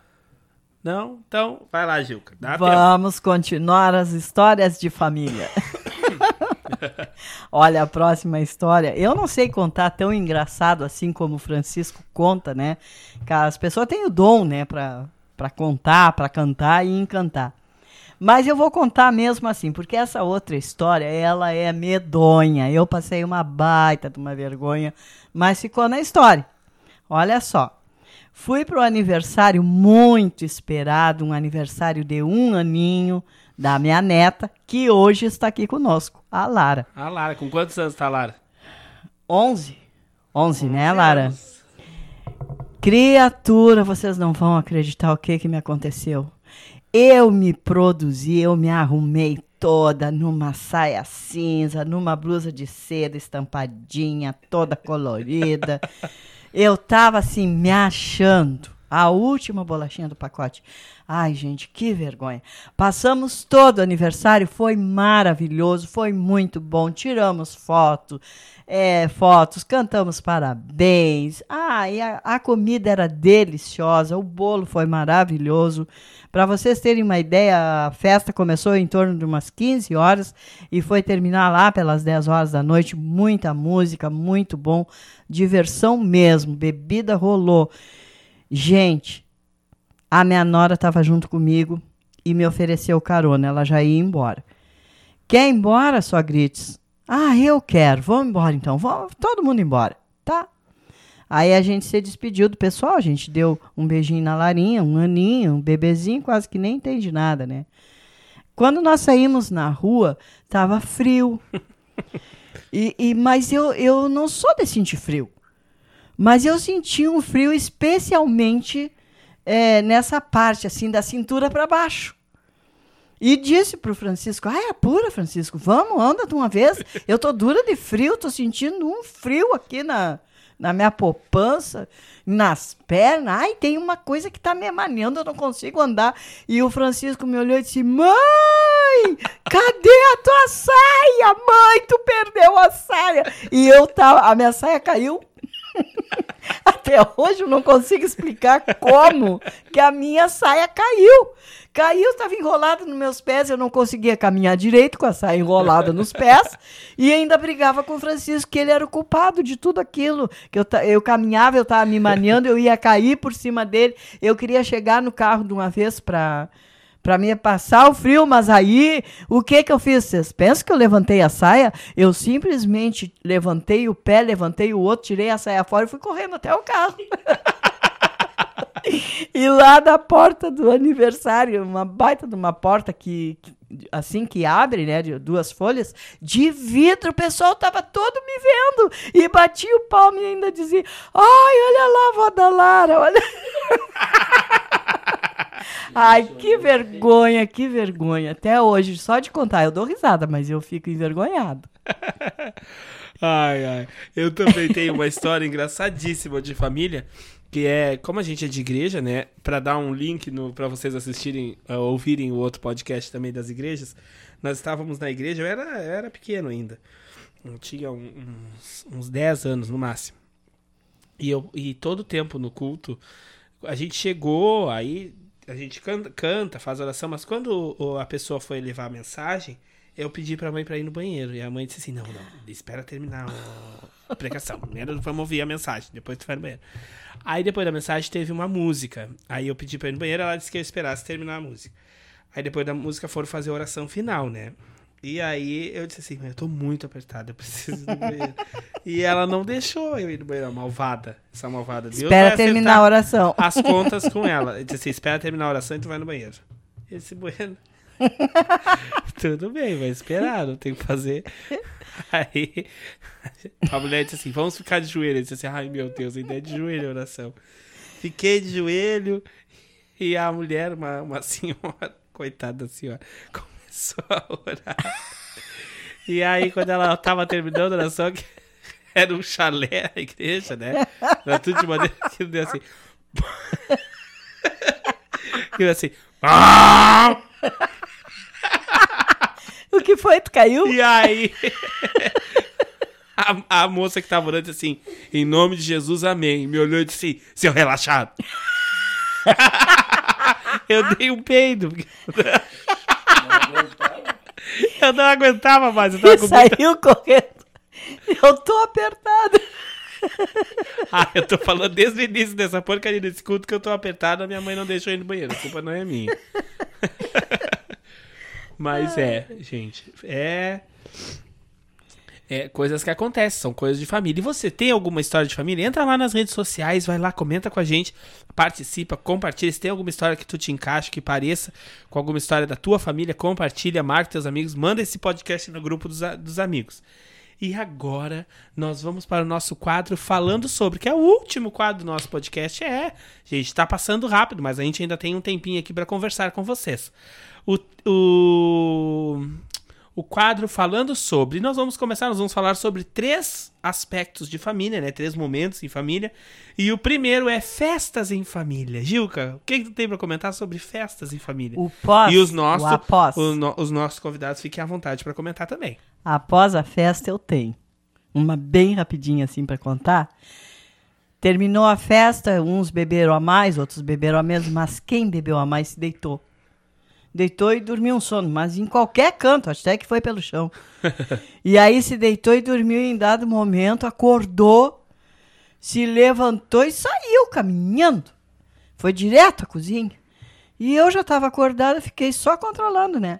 Não? Então, vai lá, Gilca. Dá tempo. Vamos continuar as histórias de família. *laughs* Olha, a próxima história. Eu não sei contar tão engraçado assim como o Francisco conta, né? Que as pessoas têm o dom, né, pra, pra contar, pra cantar e encantar. Mas eu vou contar mesmo assim, porque essa outra história, ela é medonha. Eu passei uma baita de uma vergonha, mas ficou na história. Olha só. Fui para o aniversário muito esperado, um aniversário de um aninho da minha neta, que hoje está aqui conosco, a Lara. A Lara, com quantos anos tá a Lara? 11. 11, né, Lara? Criatura, vocês não vão acreditar o que, que me aconteceu. Eu me produzi, eu me arrumei toda numa saia cinza, numa blusa de seda estampadinha, toda colorida. *laughs* Eu tava assim, me achando. A última bolachinha do pacote. Ai, gente, que vergonha. Passamos todo o aniversário, foi maravilhoso, foi muito bom. Tiramos foto, é, fotos, cantamos parabéns. Ah, e a, a comida era deliciosa, o bolo foi maravilhoso. Para vocês terem uma ideia, a festa começou em torno de umas 15 horas e foi terminar lá pelas 10 horas da noite. Muita música, muito bom, diversão mesmo, bebida rolou. Gente, a minha nora estava junto comigo e me ofereceu carona, ela já ia embora. Quer ir embora, sua Grites? Ah, eu quero. Vamos embora então. Vamos todo mundo embora, tá? Aí a gente se despediu do pessoal, a gente deu um beijinho na Larinha, um aninho, um bebezinho, quase que nem entende nada, né? Quando nós saímos na rua, tava frio. *laughs* E, e, mas eu, eu não sou de sentir frio. Mas eu senti um frio especialmente é, nessa parte, assim, da cintura para baixo. E disse pro Francisco: Ah, é pura, Francisco, vamos, anda de uma vez. Eu tô dura de frio, tô sentindo um frio aqui na, na minha poupança, nas pernas. Ai, tem uma coisa que tá me emaneando, eu não consigo andar. E o Francisco me olhou e disse: Mãe, cadê a tua saia? Mãe, tu perdeu a saia. E eu tava, a minha saia caiu. *laughs* Até hoje eu não consigo explicar como que a minha saia caiu. Caiu, estava enrolada nos meus pés, eu não conseguia caminhar direito com a saia enrolada nos pés e ainda brigava com o Francisco que ele era o culpado de tudo aquilo. Que eu, eu caminhava, eu estava me maniando, eu ia cair por cima dele. Eu queria chegar no carro de uma vez para para me passar o frio, mas aí o que que eu fiz? Vocês pensam que eu levantei a saia? Eu simplesmente levantei o pé, levantei o outro, tirei a saia fora e fui correndo até o carro. *laughs* E lá da porta do aniversário, uma baita de uma porta que, que- assim que abre, né, de duas folhas, de vidro, o pessoal tava todo me vendo e batia o palmo e ainda dizia: "Ai, olha lá, vó da Lara, olha". *laughs* Ai, que vergonha, que vergonha. Até hoje, só de contar, eu dou risada, mas eu fico envergonhado. *laughs* Ai, ai. Eu também tenho uma história engraçadíssima de família, que é, como a gente é de igreja, né? Pra dar um link pra vocês assistirem, uh, ouvirem o outro podcast também das igrejas. Nós estávamos na igreja, eu era, eu era pequeno ainda. Eu tinha uns, uns 10 anos no máximo. E, eu, e todo o tempo no culto, a gente chegou, aí a gente canta, canta, faz oração, mas quando a pessoa foi levar a mensagem, eu pedi pra mãe pra ir no banheiro. E a mãe disse assim: não, não, espera terminar a pregação. Primeiro vamos ouvir a mensagem, depois tu vai no banheiro. Aí depois da mensagem teve uma música. Aí eu pedi pra ir no banheiro, ela disse que eu esperasse terminar a música. Aí depois da música foram fazer a oração final, né? E aí eu disse assim, "Mãe, eu tô muito apertado, eu preciso no banheiro. e ela não deixou eu ir no banheiro, a malvada. Essa malvada. Deus Espera terminar a oração. as contas com ela. Eu disse assim, espera terminar a oração e tu vai no banheiro. esse bueno. *laughs* Tudo bem, vai esperar, não tem o que fazer. Aí a mulher disse assim: vamos ficar de joelho. Ele disse assim: ai meu Deus, ainda é de joelho a oração. Fiquei de joelho e a mulher, uma, uma senhora, *laughs* coitada da senhora, começou a orar. E aí, quando ela tava terminando a oração, que era um chalé a igreja, né? Era tudo de maneira que deu assim. E eu assim. *laughs* O que foi? Tu caiu? E aí. A, a moça que tava orando disse assim: Em nome de Jesus, amém. Me olhou e disse assim: Seu relaxado. *laughs* eu dei um peido. *laughs* eu não aguentava mais. Eu tava com *laughs* muita... Saiu correndo. Eu tô apertada. *laughs* Ah, eu tô falando desde o início dessa porcaria desse culto que eu tô apertado. A minha mãe não deixou ir no banheiro. A culpa não é minha. Mas é, gente. É. É coisas que acontecem, são coisas de família. E você tem alguma história de família? Entra lá nas redes sociais, vai lá, comenta com a gente, participa, compartilha. Se tem alguma história que tu te encaixe, que pareça com alguma história da tua família, compartilha, marca teus amigos, manda esse podcast no grupo dos, dos amigos. E agora nós vamos para o nosso quadro falando sobre, que é o último quadro do nosso podcast. É, gente, tá passando rápido, mas a gente ainda tem um tempinho aqui para conversar com vocês. O, o, o quadro falando sobre. Nós vamos começar, nós vamos falar sobre três aspectos de família, né? Três momentos em família. E o primeiro é festas em família. Gilca, o que, que tu tem para comentar sobre festas em família? O pós. e os nossos, O após. o no- os nossos convidados fiquem à vontade para comentar também. Após a festa eu tenho. Uma bem rapidinha assim para contar. Terminou a festa, uns beberam a mais, outros beberam a menos, mas quem bebeu a mais se deitou. Deitou e dormiu um sono, mas em qualquer canto, até que foi pelo chão. *laughs* e aí se deitou e dormiu em dado momento, acordou, se levantou e saiu caminhando. Foi direto à cozinha. E eu já estava acordada, fiquei só controlando, né?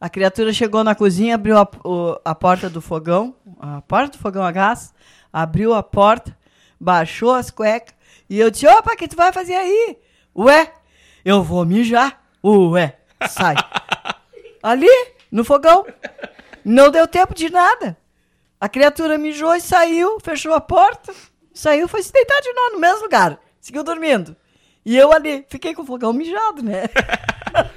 A criatura chegou na cozinha, abriu a, o- a porta do fogão, a porta do fogão a gás, abriu a porta, baixou as cuecas e eu disse: opa, o que tu vai fazer aí? Ué, eu vou mijar. Ué, sai. Ali, no fogão. Não deu tempo de nada. A criatura mijou e saiu, fechou a porta, saiu, foi se deitar de novo no mesmo lugar. Seguiu dormindo. E eu ali, fiquei com o fogão mijado, né? *laughs*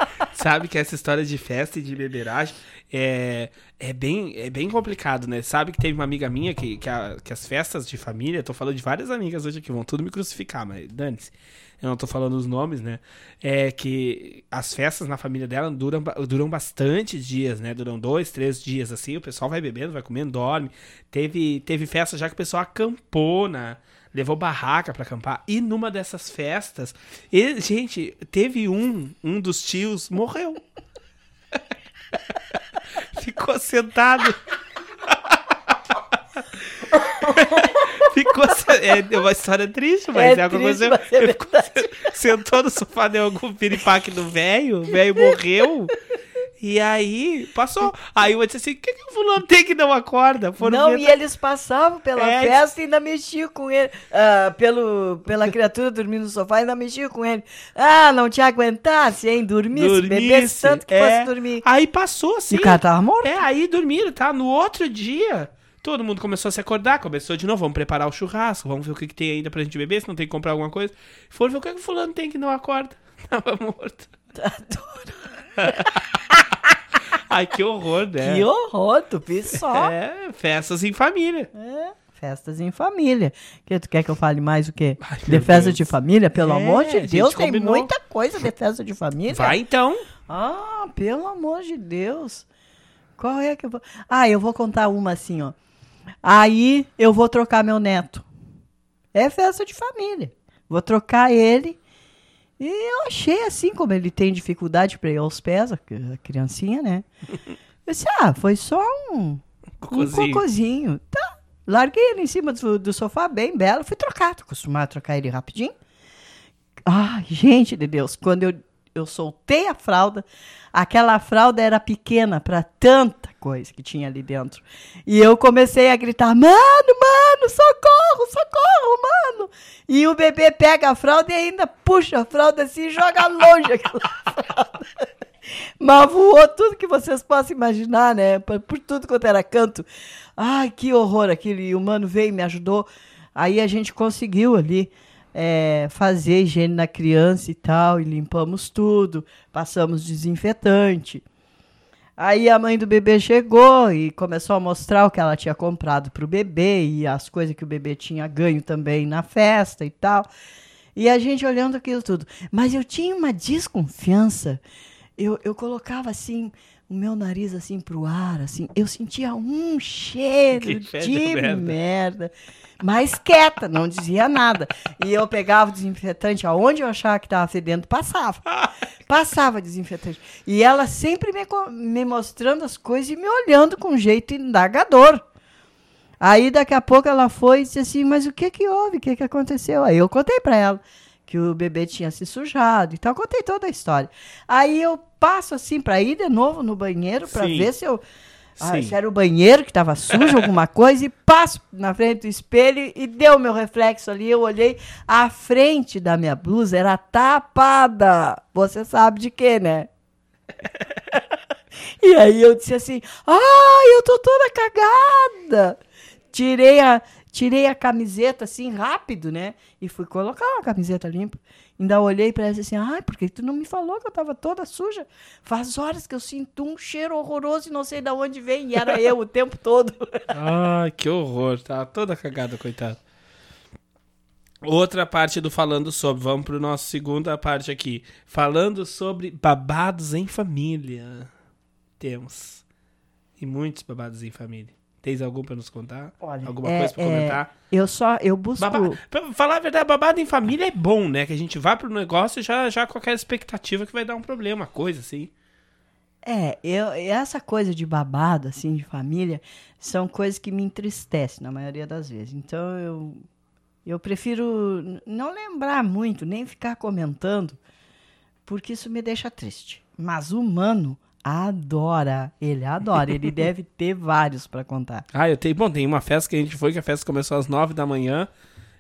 Sabe que essa história de festa e de beberagem é, é, bem, é bem complicado, né? Sabe que teve uma amiga minha que, que, a- que as festas de família, tô falando de várias amigas hoje aqui, vão tudo me crucificar, mas dane-se. Eu não tô falando os nomes, né? É que as festas na família dela duram, duram bastante dias, né? Duram dois, três dias, assim. O pessoal vai bebendo, vai comendo, dorme. Teve, teve festa já que o pessoal acampou na, levou barraca pra acampar. E numa dessas festas, ele, gente, teve um, um dos tios morreu. *laughs* Ficou sentado. *laughs* Ficou se- é uma história triste, mas É é, coisa. mas é ficou se- sentou no sofá, deu algum piripaque no velho, o velho morreu. E aí, passou. Aí eu disse assim: o que, que o fulano tem que não acorda? Foram não, e eles passavam pela É. festa e ainda mexiam com ele. ah, pelo, pela criatura dormindo no sofá, ainda mexiam com ele. Ah, não te aguentasse, hein? Dormisse, Dormisse, bebesse tanto que é. fosse dormir. Aí passou assim. E o cara tava morto. É, aí dormiram, tá? No outro dia, todo mundo começou a se acordar, começou de novo, vamos preparar o churrasco, vamos ver o que, que tem ainda pra gente beber, se não tem que comprar alguma coisa. Foram ver o que, que o fulano tem que não acorda. *laughs* Tava morto. *laughs* Ai, que horror, né? Que horror, tu só. *laughs* É, festas em família. É, festas em família. Que tu quer que eu fale mais o quê? Ai, de festa Deus. de família? Pelo É, amor de Deus, tem combinou. muita coisa de festa de família. Vai então. Ah, pelo amor de Deus. Qual é que eu vou. Ah, eu vou contar uma assim, ó. Aí eu vou trocar meu neto. É festa de família. Vou trocar ele. E eu achei assim, como ele tem dificuldade para ir aos pés, a criancinha, né? *laughs* Eu disse, ah, foi só um Cocôzinho. um cocôzinho. Tá. Larguei ele em cima do, do sofá, bem belo. Fui trocar. Tô acostumado a trocar ele rapidinho. Ai, gente de Deus, quando eu, eu soltei a fralda, aquela fralda era pequena para tanta coisa que tinha ali dentro. E eu comecei a gritar: mano, mano, socorro, socorro, mano. E o bebê pega a fralda e ainda puxa a fralda assim e joga longe *laughs* aquela fralda. Mas voou tudo que vocês possam imaginar, né? Por, tudo quanto era canto. Ai, que horror aquilo. E o mano veio e me ajudou. Aí a gente conseguiu ali é, fazer higiene na criança e tal. E limpamos tudo. Passamos desinfetante. Aí a mãe do bebê chegou e começou a mostrar o que ela tinha comprado para o bebê e as coisas que o bebê tinha ganho também na festa e tal. E a gente olhando aquilo tudo. Mas eu tinha uma desconfiança. Eu, eu colocava assim o meu nariz assim pro ar, assim. Eu sentia um cheiro de merda. merda. Mas quieta, não dizia nada. E eu pegava o desinfetante aonde eu achava que estava fedendo, passava. *laughs* Passava desinfetante. E ela sempre me, me mostrando as coisas e me olhando com um jeito indagador. Aí daqui a pouco ela foi e disse assim, mas o que que houve? O que que aconteceu? Aí eu contei para ela que o bebê tinha se sujado e tal, contei toda a história. Aí eu passo assim para ir de novo no banheiro para ver se eu ah, se era o banheiro que estava sujo, alguma coisa, e passo na frente do espelho e deu meu reflexo ali. Eu olhei, a frente da minha blusa era tapada. Você sabe de quê, né? *laughs* e aí eu disse assim: ai, eu tô toda cagada. Tirei a, tirei a camiseta assim, rápido, né? E fui colocar uma camiseta limpa. Ainda olhei pra ela assim: ai, por que tu não me falou que eu tava toda suja? Faz horas que eu sinto um cheiro horroroso e não sei de onde vem. E era eu o tempo todo. Ai, *laughs* que horror. Tá toda cagada, coitado. Outra parte do falando sobre. Vamos pro nosso segunda parte aqui. Falando sobre babados em família. Temos. E muitos babados em família. Tens algum pra nos contar? Olha, Alguma é- coisa pra é- comentar? Eu só, eu busco. Baba- Pra falar a verdade, babado em família é bom, né? Que a gente vai pro negócio já, já com aquela expectativa que vai dar um problema, coisa assim. É, eu, essa coisa de babado, assim, de família, são coisas que me entristecem na maioria das vezes. Então eu, eu prefiro não lembrar muito, nem ficar comentando, porque isso me deixa triste. Mas humano adora, ele adora, ele *laughs* deve ter vários para contar. Ah, eu tenho. Bom, tem uma festa que a gente foi, que a festa começou às nove da manhã.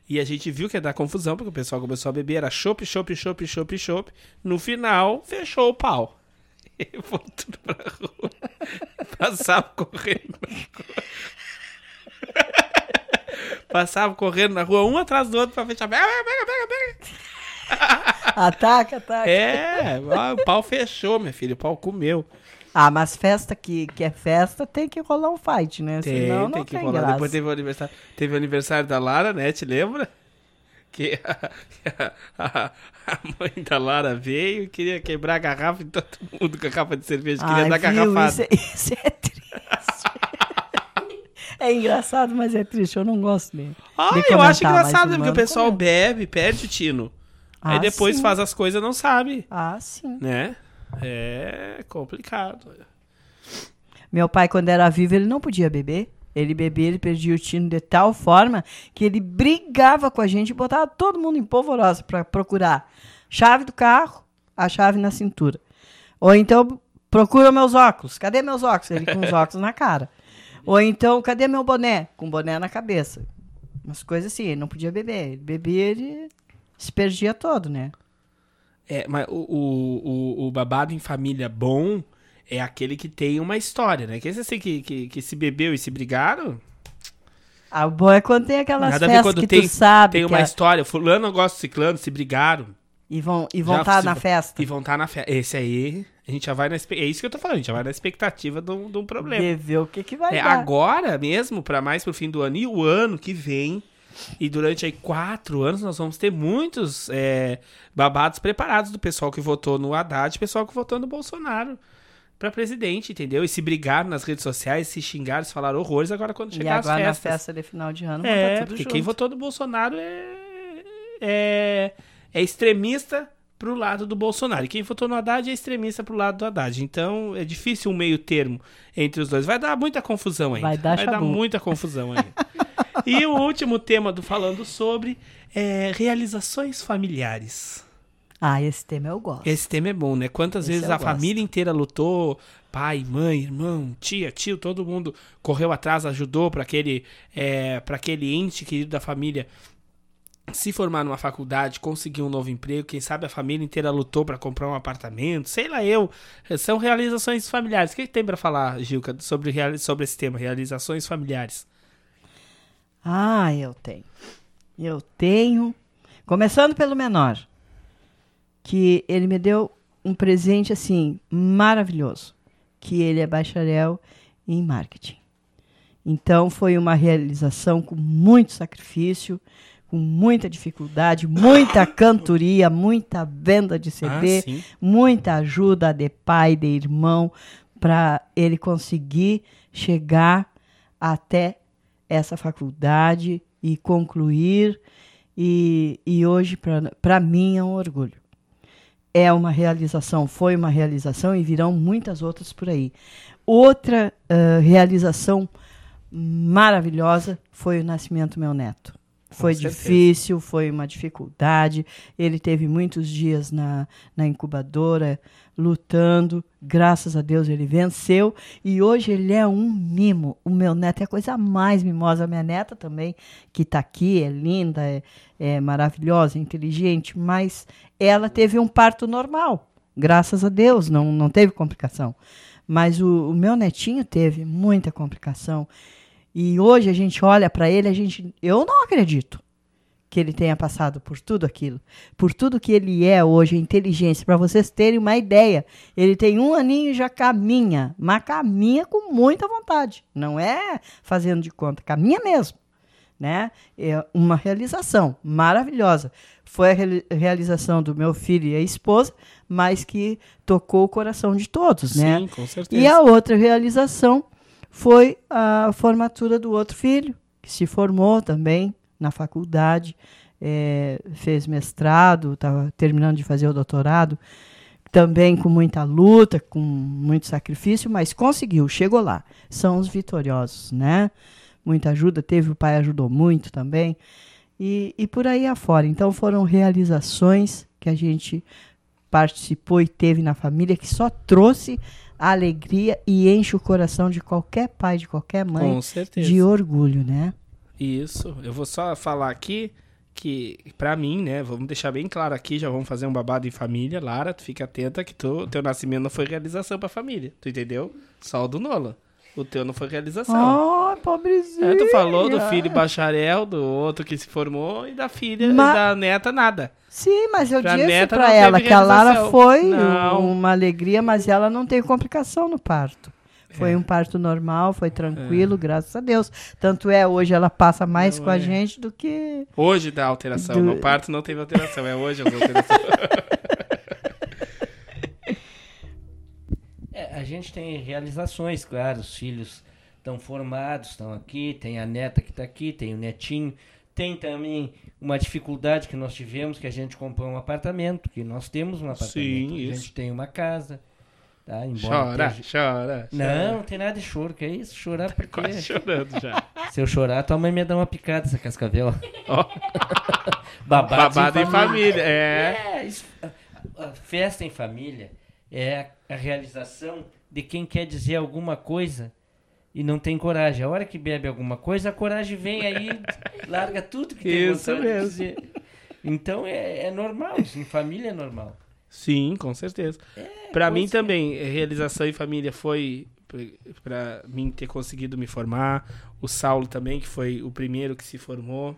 E a gente viu que ia dar confusão, porque o pessoal começou a beber, era chopp, chopp, chopp, chopp, chopp. No final, fechou o pau. *laughs* E foi tudo pra rua. *laughs* Passava correndo na rua. Passava correndo na rua, um atrás do outro pra fechar. Pega, pega, pega, pega. Ataca, ataca. É, o pau fechou, minha filha. O pau comeu. Ah, mas festa que, que é festa tem que rolar um fight, né? Tem, Senão não tem tem, que rolar. graça. Depois teve o aniversário, teve o aniversário da Lara, né? Te lembra? Que a, a- a mãe da Lara veio e queria quebrar a garrafa e todo mundo com a garrafa de cerveja. Queria Ai, dar viu? garrafada. Isso, é- isso é triste. é engraçado, mas é triste. Eu não gosto dele. Ah, de eu acho engraçado, porque o pessoal bebe, perde o tino. Aí Ah, depois sim. faz as coisas e não sabe, Ah, sim. né? É complicado. Meu pai, quando era vivo, ele não podia beber. Ele bebia, ele perdia o tino de tal forma que ele brigava com a gente e botava todo mundo em polvorosa para procurar chave do carro, a chave na cintura. Ou então, procura meus óculos. Cadê meus óculos? Ele com os *laughs* óculos na cara. Ou então, cadê meu boné? Com o boné na cabeça. Umas coisas assim, ele não podia beber. Ele bebia, ele se perdia todo, né? É, mas o, o, o, o babado em família bom é aquele que tem uma história, né? Que esse assim que, que, que se bebeu e se brigaram, Ah, o bom é quando tem aquelas Nada festas que tem, tu sabe tem uma é- história. Fulano gosta de ciclano, se brigaram. e vão e vão estar se- na festa. E vão estar na festa. Esse aí, a gente já vai na expectativa. É isso que eu tô falando, a gente já vai na expectativa de um, de um problema. De ver o que, que vai É, dar. agora mesmo, pra mais pro fim do ano e o ano que vem. E durante aí quatro anos nós vamos ter muitos é, babados preparados do pessoal que votou no Haddad e pessoal que votou no Bolsonaro pra presidente, entendeu? E se brigaram nas redes sociais, se xingaram, se falaram horrores, agora quando E chegar as agora na festas. festa de final de ano, É, tá tudo porque junto. quem votou no Bolsonaro é, é, é extremista pro lado do Bolsonaro. E quem votou no Haddad é extremista pro lado do Haddad. Então é difícil um meio termo entre os dois. Vai dar muita confusão ainda. Vai dar chabu. muita confusão ainda. *laughs* e o último tema do Falando Sobre é realizações familiares. Ah, esse tema eu gosto. Esse tema é bom, né? Quantas Esse vezes a gosto. família inteira lutou, pai, mãe, irmão, tia, tio, todo mundo correu atrás, ajudou para aquele, é, para aquele ente querido da família se formar numa faculdade, conseguir um novo emprego, quem sabe a família inteira lutou para comprar um apartamento, sei lá eu, são realizações familiares. O que, que tem para falar, Gilca, sobre, sobre esse tema, realizações familiares? Ah, eu tenho. Eu tenho. Começando pelo menor, que ele me deu um presente assim maravilhoso, que ele é bacharel em marketing. Então foi uma realização com muito sacrifício, com muita dificuldade, muita *coughs* cantoria, muita venda de CD, Ah, muita ajuda de pai, de irmão, para ele conseguir chegar até essa faculdade e concluir. E, e hoje, para mim, é um orgulho. É uma realização, foi uma realização e virão muitas outras por aí. Outra ah, realização maravilhosa foi o nascimento do meu neto. Foi difícil, foi uma dificuldade. Ele teve muitos dias na, na incubadora lutando. Graças a Deus ele venceu. E hoje ele é um mimo. O meu neto é a coisa mais mimosa. A minha neta também, que está aqui, é linda, é, é maravilhosa, inteligente, mas ela teve um parto normal. Graças a Deus, não, não teve complicação. Mas o, o meu netinho teve muita complicação. E hoje a gente olha para ele, a gente, eu não acredito que ele tenha passado por tudo aquilo, por tudo que ele é hoje, inteligência. Para vocês terem uma ideia, ele tem um aninho e já caminha, mas caminha com muita vontade. Não é fazendo de conta, caminha mesmo. Né? É uma realização maravilhosa. Foi a reali- realização do meu filho e a esposa, mas que tocou o coração de todos, né? Sim, com certeza. E a outra realização foi a formatura do outro filho, que se formou também na faculdade, eh, fez mestrado, estava terminando de fazer o doutorado, também com muita luta, com muito sacrifício, mas conseguiu, chegou lá. São os vitoriosos, né? Muita ajuda, teve o pai ajudou muito também. E, e por aí afora. Então foram realizações que a gente participou e teve na família que só trouxe alegria e enche o coração de qualquer pai, de qualquer mãe, Com certeza. de orgulho, né? Isso. Eu vou só falar aqui que, pra mim, né, vamos deixar bem claro aqui, já vamos fazer um babado em família. Lara, tu fica atenta que tu, teu nascimento não foi realização pra família. Tu entendeu? Só o do Nola. O teu não foi realização. Oh, pobrezinho. É, tu falou do filho bacharel, do outro que se formou, e da filha, Ma- e da neta, nada. Sim, mas eu Pra disse pra ela que a Lara foi Não. uma alegria, mas ela não teve complicação no parto. Foi É. um parto normal, foi tranquilo, graças a Deus. Tanto é, hoje ela passa mais Não com a é. gente do que. Hoje dá alteração. Do- No parto não teve alteração, é hoje as alterações. *laughs* a gente tem realizações, claro, os filhos estão formados, estão aqui, tem a neta que está aqui, tem o netinho, tem também uma dificuldade que nós tivemos, que a gente comprou um apartamento, que nós temos um apartamento, Sim, a gente tem uma casa, tá? Embora chora, esteja- chora, Não, chora. não tem nada de choro, que é isso? Chorar porque... Quase chorando já. *laughs* Se eu chorar, tua mãe me dá uma picada, essa cascavel. Ó, Babado, *laughs* babado em família. É. É, isso- festa em família é a, realização de quem quer dizer alguma coisa e não tem coragem. A hora que bebe alguma coisa, a coragem vem aí, *laughs* larga tudo que tem Isso vontade de mesmo. dizer. Então é, é normal, em família é normal. Sim, com certeza. pra mim pois é. também, realização em família foi p- pra mim ter conseguido me formar. O Saulo também, que foi o primeiro que se formou.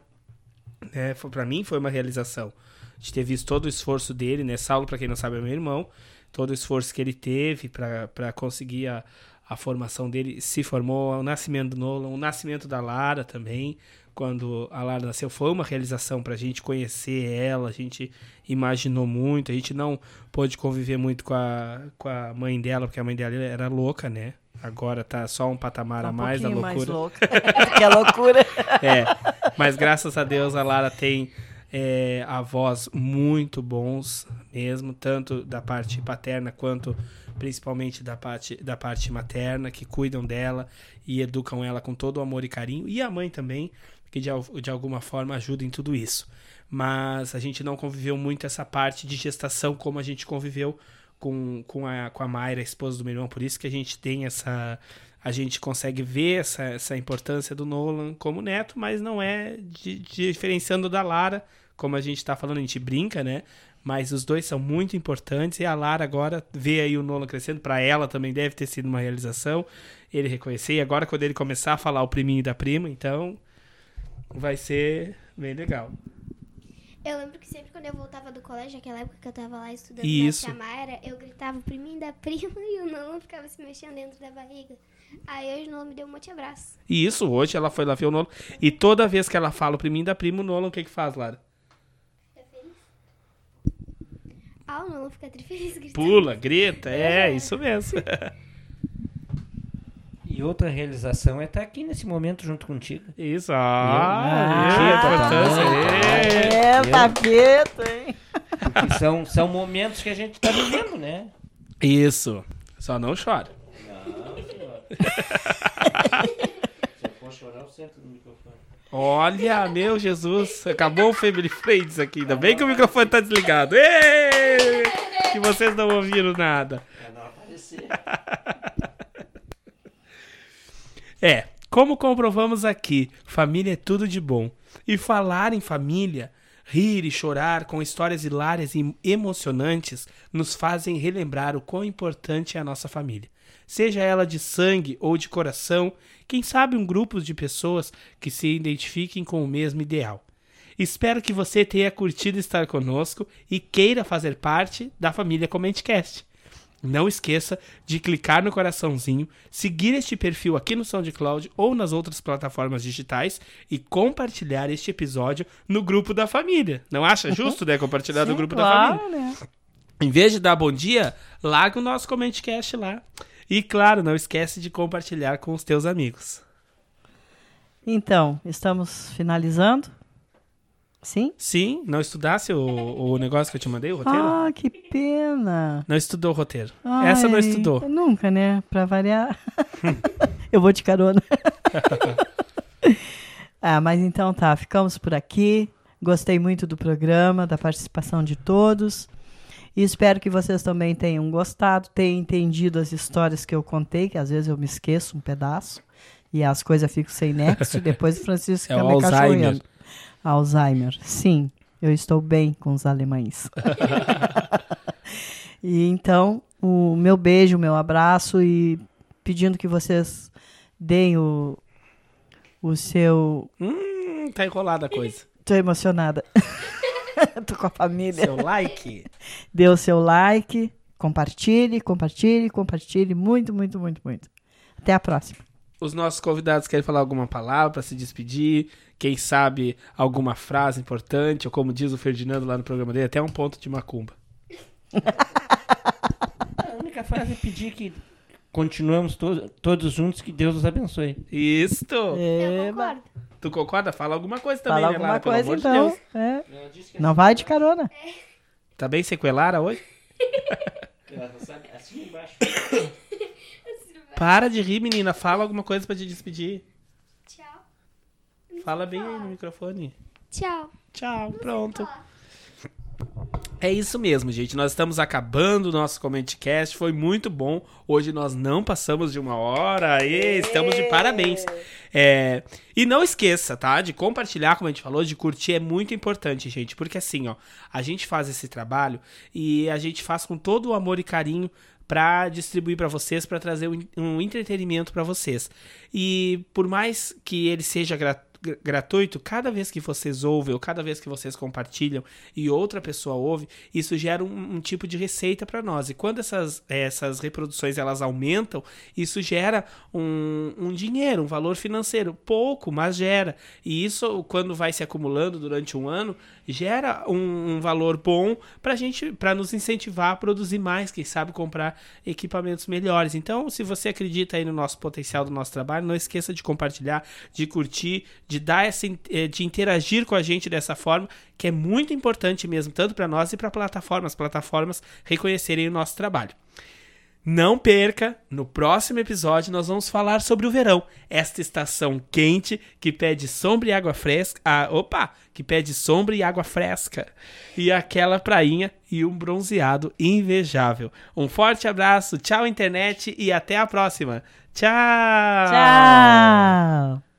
Né? Pra mim foi uma realização. De ter visto todo o esforço dele, né? Saulo, pra quem não sabe, é meu irmão. Todo o esforço que ele teve pra conseguir a, a formação dele. Se formou, o nascimento do Nolan, o nascimento da Lara também. Quando a Lara nasceu, foi uma realização pra gente conhecer ela. A gente imaginou muito. A gente não pôde conviver muito com a, com a mãe dela, porque a mãe dela era louca, né? Agora tá só um patamar a um mais da loucura. mais louca. *laughs* que é loucura. É, mas graças a Deus a Lara tem é, avós muito bons mesmo, tanto da parte paterna quanto principalmente da parte, da parte materna, que cuidam dela e educam ela com todo o amor e carinho, e a mãe também, que de, de alguma forma ajuda em tudo isso. Mas a gente não conviveu muito essa parte de gestação como a gente conviveu com, com, a, com a Mayra, a esposa do meu irmão, por isso que a gente tem essa. A gente consegue ver essa, essa importância do Nolan como neto, mas não é de, de- diferenciando da Lara como a gente tá falando, a gente brinca, né? Mas os dois são muito importantes e a Lara agora vê aí o Nolan crescendo, para ela também deve ter sido uma realização ele reconhecer. E agora quando ele começar a falar o priminho da prima, então vai ser bem legal. Eu lembro que sempre quando eu voltava do colégio, aquela época que eu tava lá estudando Isso. na Tia Mayra, eu gritava o priminho da prima *laughs* e o Nolan ficava se mexendo dentro da barriga. Aí hoje o Nolan me deu um monte de abraço. E isso, hoje ela foi lá ver o Nolan. E toda vez que ela fala o priminho da prima, o Nolan o que que faz, Lara? Fica feliz? Ah, o Nolan fica trifeliz *laughs* gritando. Pula, grita, é, isso mesmo. *laughs* E outra realização é estar aqui nesse momento junto contigo. Isso, ah, Eu- é, Ah, importância, tá. é. É, tapeta, hein? Porque são, são momentos que a gente está vivendo, né? Isso, só não chora. *laughs* Se eu for chorar, eu sento no microfone. Olha, meu Jesus, acabou o Family Friends aqui. Ainda bem que o microfone tá desligado. Ê! Que vocês não ouviram nada. Não aparecer. É, como comprovamos aqui, família é tudo de bom. E falar em família, rir e chorar com histórias hilárias e emocionantes nos fazem relembrar o quão importante é a nossa família. Seja ela de sangue ou de coração, quem sabe um grupo de pessoas que se identifiquem com o mesmo ideal. Espero que você tenha curtido estar conosco e queira fazer parte da família CommenteCast. Não esqueça de clicar no coraçãozinho, seguir este perfil aqui no SoundCloud ou nas outras plataformas digitais e compartilhar este episódio no grupo da família. Não acha justo, né? Compartilhar no Sim, grupo da claro, família. né? Em vez de dar bom dia, larga o nosso CommenteCast lá. E claro, não esquece de compartilhar com os teus amigos. Então, estamos finalizando. Sim? Sim, não estudasse o, o negócio que eu te mandei, o roteiro? Ah, que pena. Não estudou o roteiro. Essa não Ai, estudou. Nunca, né? Pra variar. *laughs* Eu vou de carona. *laughs* ah, mas então tá, ficamos por aqui. Gostei muito do programa, da participação de todos. E espero que vocês também tenham gostado, tenham entendido as histórias que eu contei, que às vezes eu me esqueço um pedaço e as coisas ficam sem nexo. e depois o Francisco *laughs* É fica o me Alzheimer. Alzheimer, sim. Eu estou bem com os alemães. *laughs* e então, o meu beijo, o meu abraço e pedindo que vocês deem o, o seu. Hum, tá enrolada a coisa. Tô emocionada. *laughs* *laughs* Tô com a família. Seu like. Dê o seu like, compartilhe, compartilhe, compartilhe. Muito, muito, muito, muito. Até a próxima. Os nossos convidados querem falar alguma palavra para se despedir? Quem sabe alguma frase importante? Ou como diz o Ferdinando lá no programa dele, até um ponto de macumba. *laughs* A única frase é pedir que continuamos to todos juntos, que Deus nos abençoe. Isto! Eu Eba. concordo. Tu concorda? Fala alguma coisa também, Fala né, alguma Lara? Pelo coisa amor de então. Deus. É. Não vai de carona. Tá bem sequelara hoje? *laughs* Assim embaixo. *laughs* Para de rir, menina. Fala alguma coisa pra te despedir. Tchau. Fala bem aí no microfone. Tchau. Tchau, pronto. É isso mesmo, gente. Nós estamos acabando o nosso CommenteCast. Foi muito bom. Hoje nós não passamos de uma hora. Aê, estamos de parabéns. É, E não esqueça, tá? De compartilhar, como a gente falou, de curtir é muito importante, gente. Porque assim, ó, a gente faz esse trabalho e a gente faz com todo o amor e carinho pra distribuir pra vocês, pra trazer um, entretenimento pra vocês. E por mais que ele seja gratuito, gra- gratuito, cada vez que vocês ouvem ou cada vez que vocês compartilham e outra pessoa ouve, isso gera um, um tipo de receita para nós. E quando essas, essas reproduções elas aumentam, isso gera um, um dinheiro, um valor financeiro. Pouco, mas gera. E isso, quando vai se acumulando durante um ano, gera um, um valor bom para gente, para nos incentivar a produzir mais, quem sabe comprar equipamentos melhores. Então, se você acredita aí no nosso potencial do nosso trabalho, não esqueça de compartilhar, de curtir, de dar essa, eh, de interagir com a gente dessa forma, que é muito importante mesmo, tanto para nós e para plataformas, plataformas reconhecerem o nosso trabalho. Não perca, no próximo episódio nós vamos falar sobre o verão, esta estação quente que pede sombra e água fresca. Ah, opa, que pede sombra e água fresca. E aquela prainha e um bronzeado invejável. Um forte abraço, tchau internet e até a próxima. Tchau. Tchau.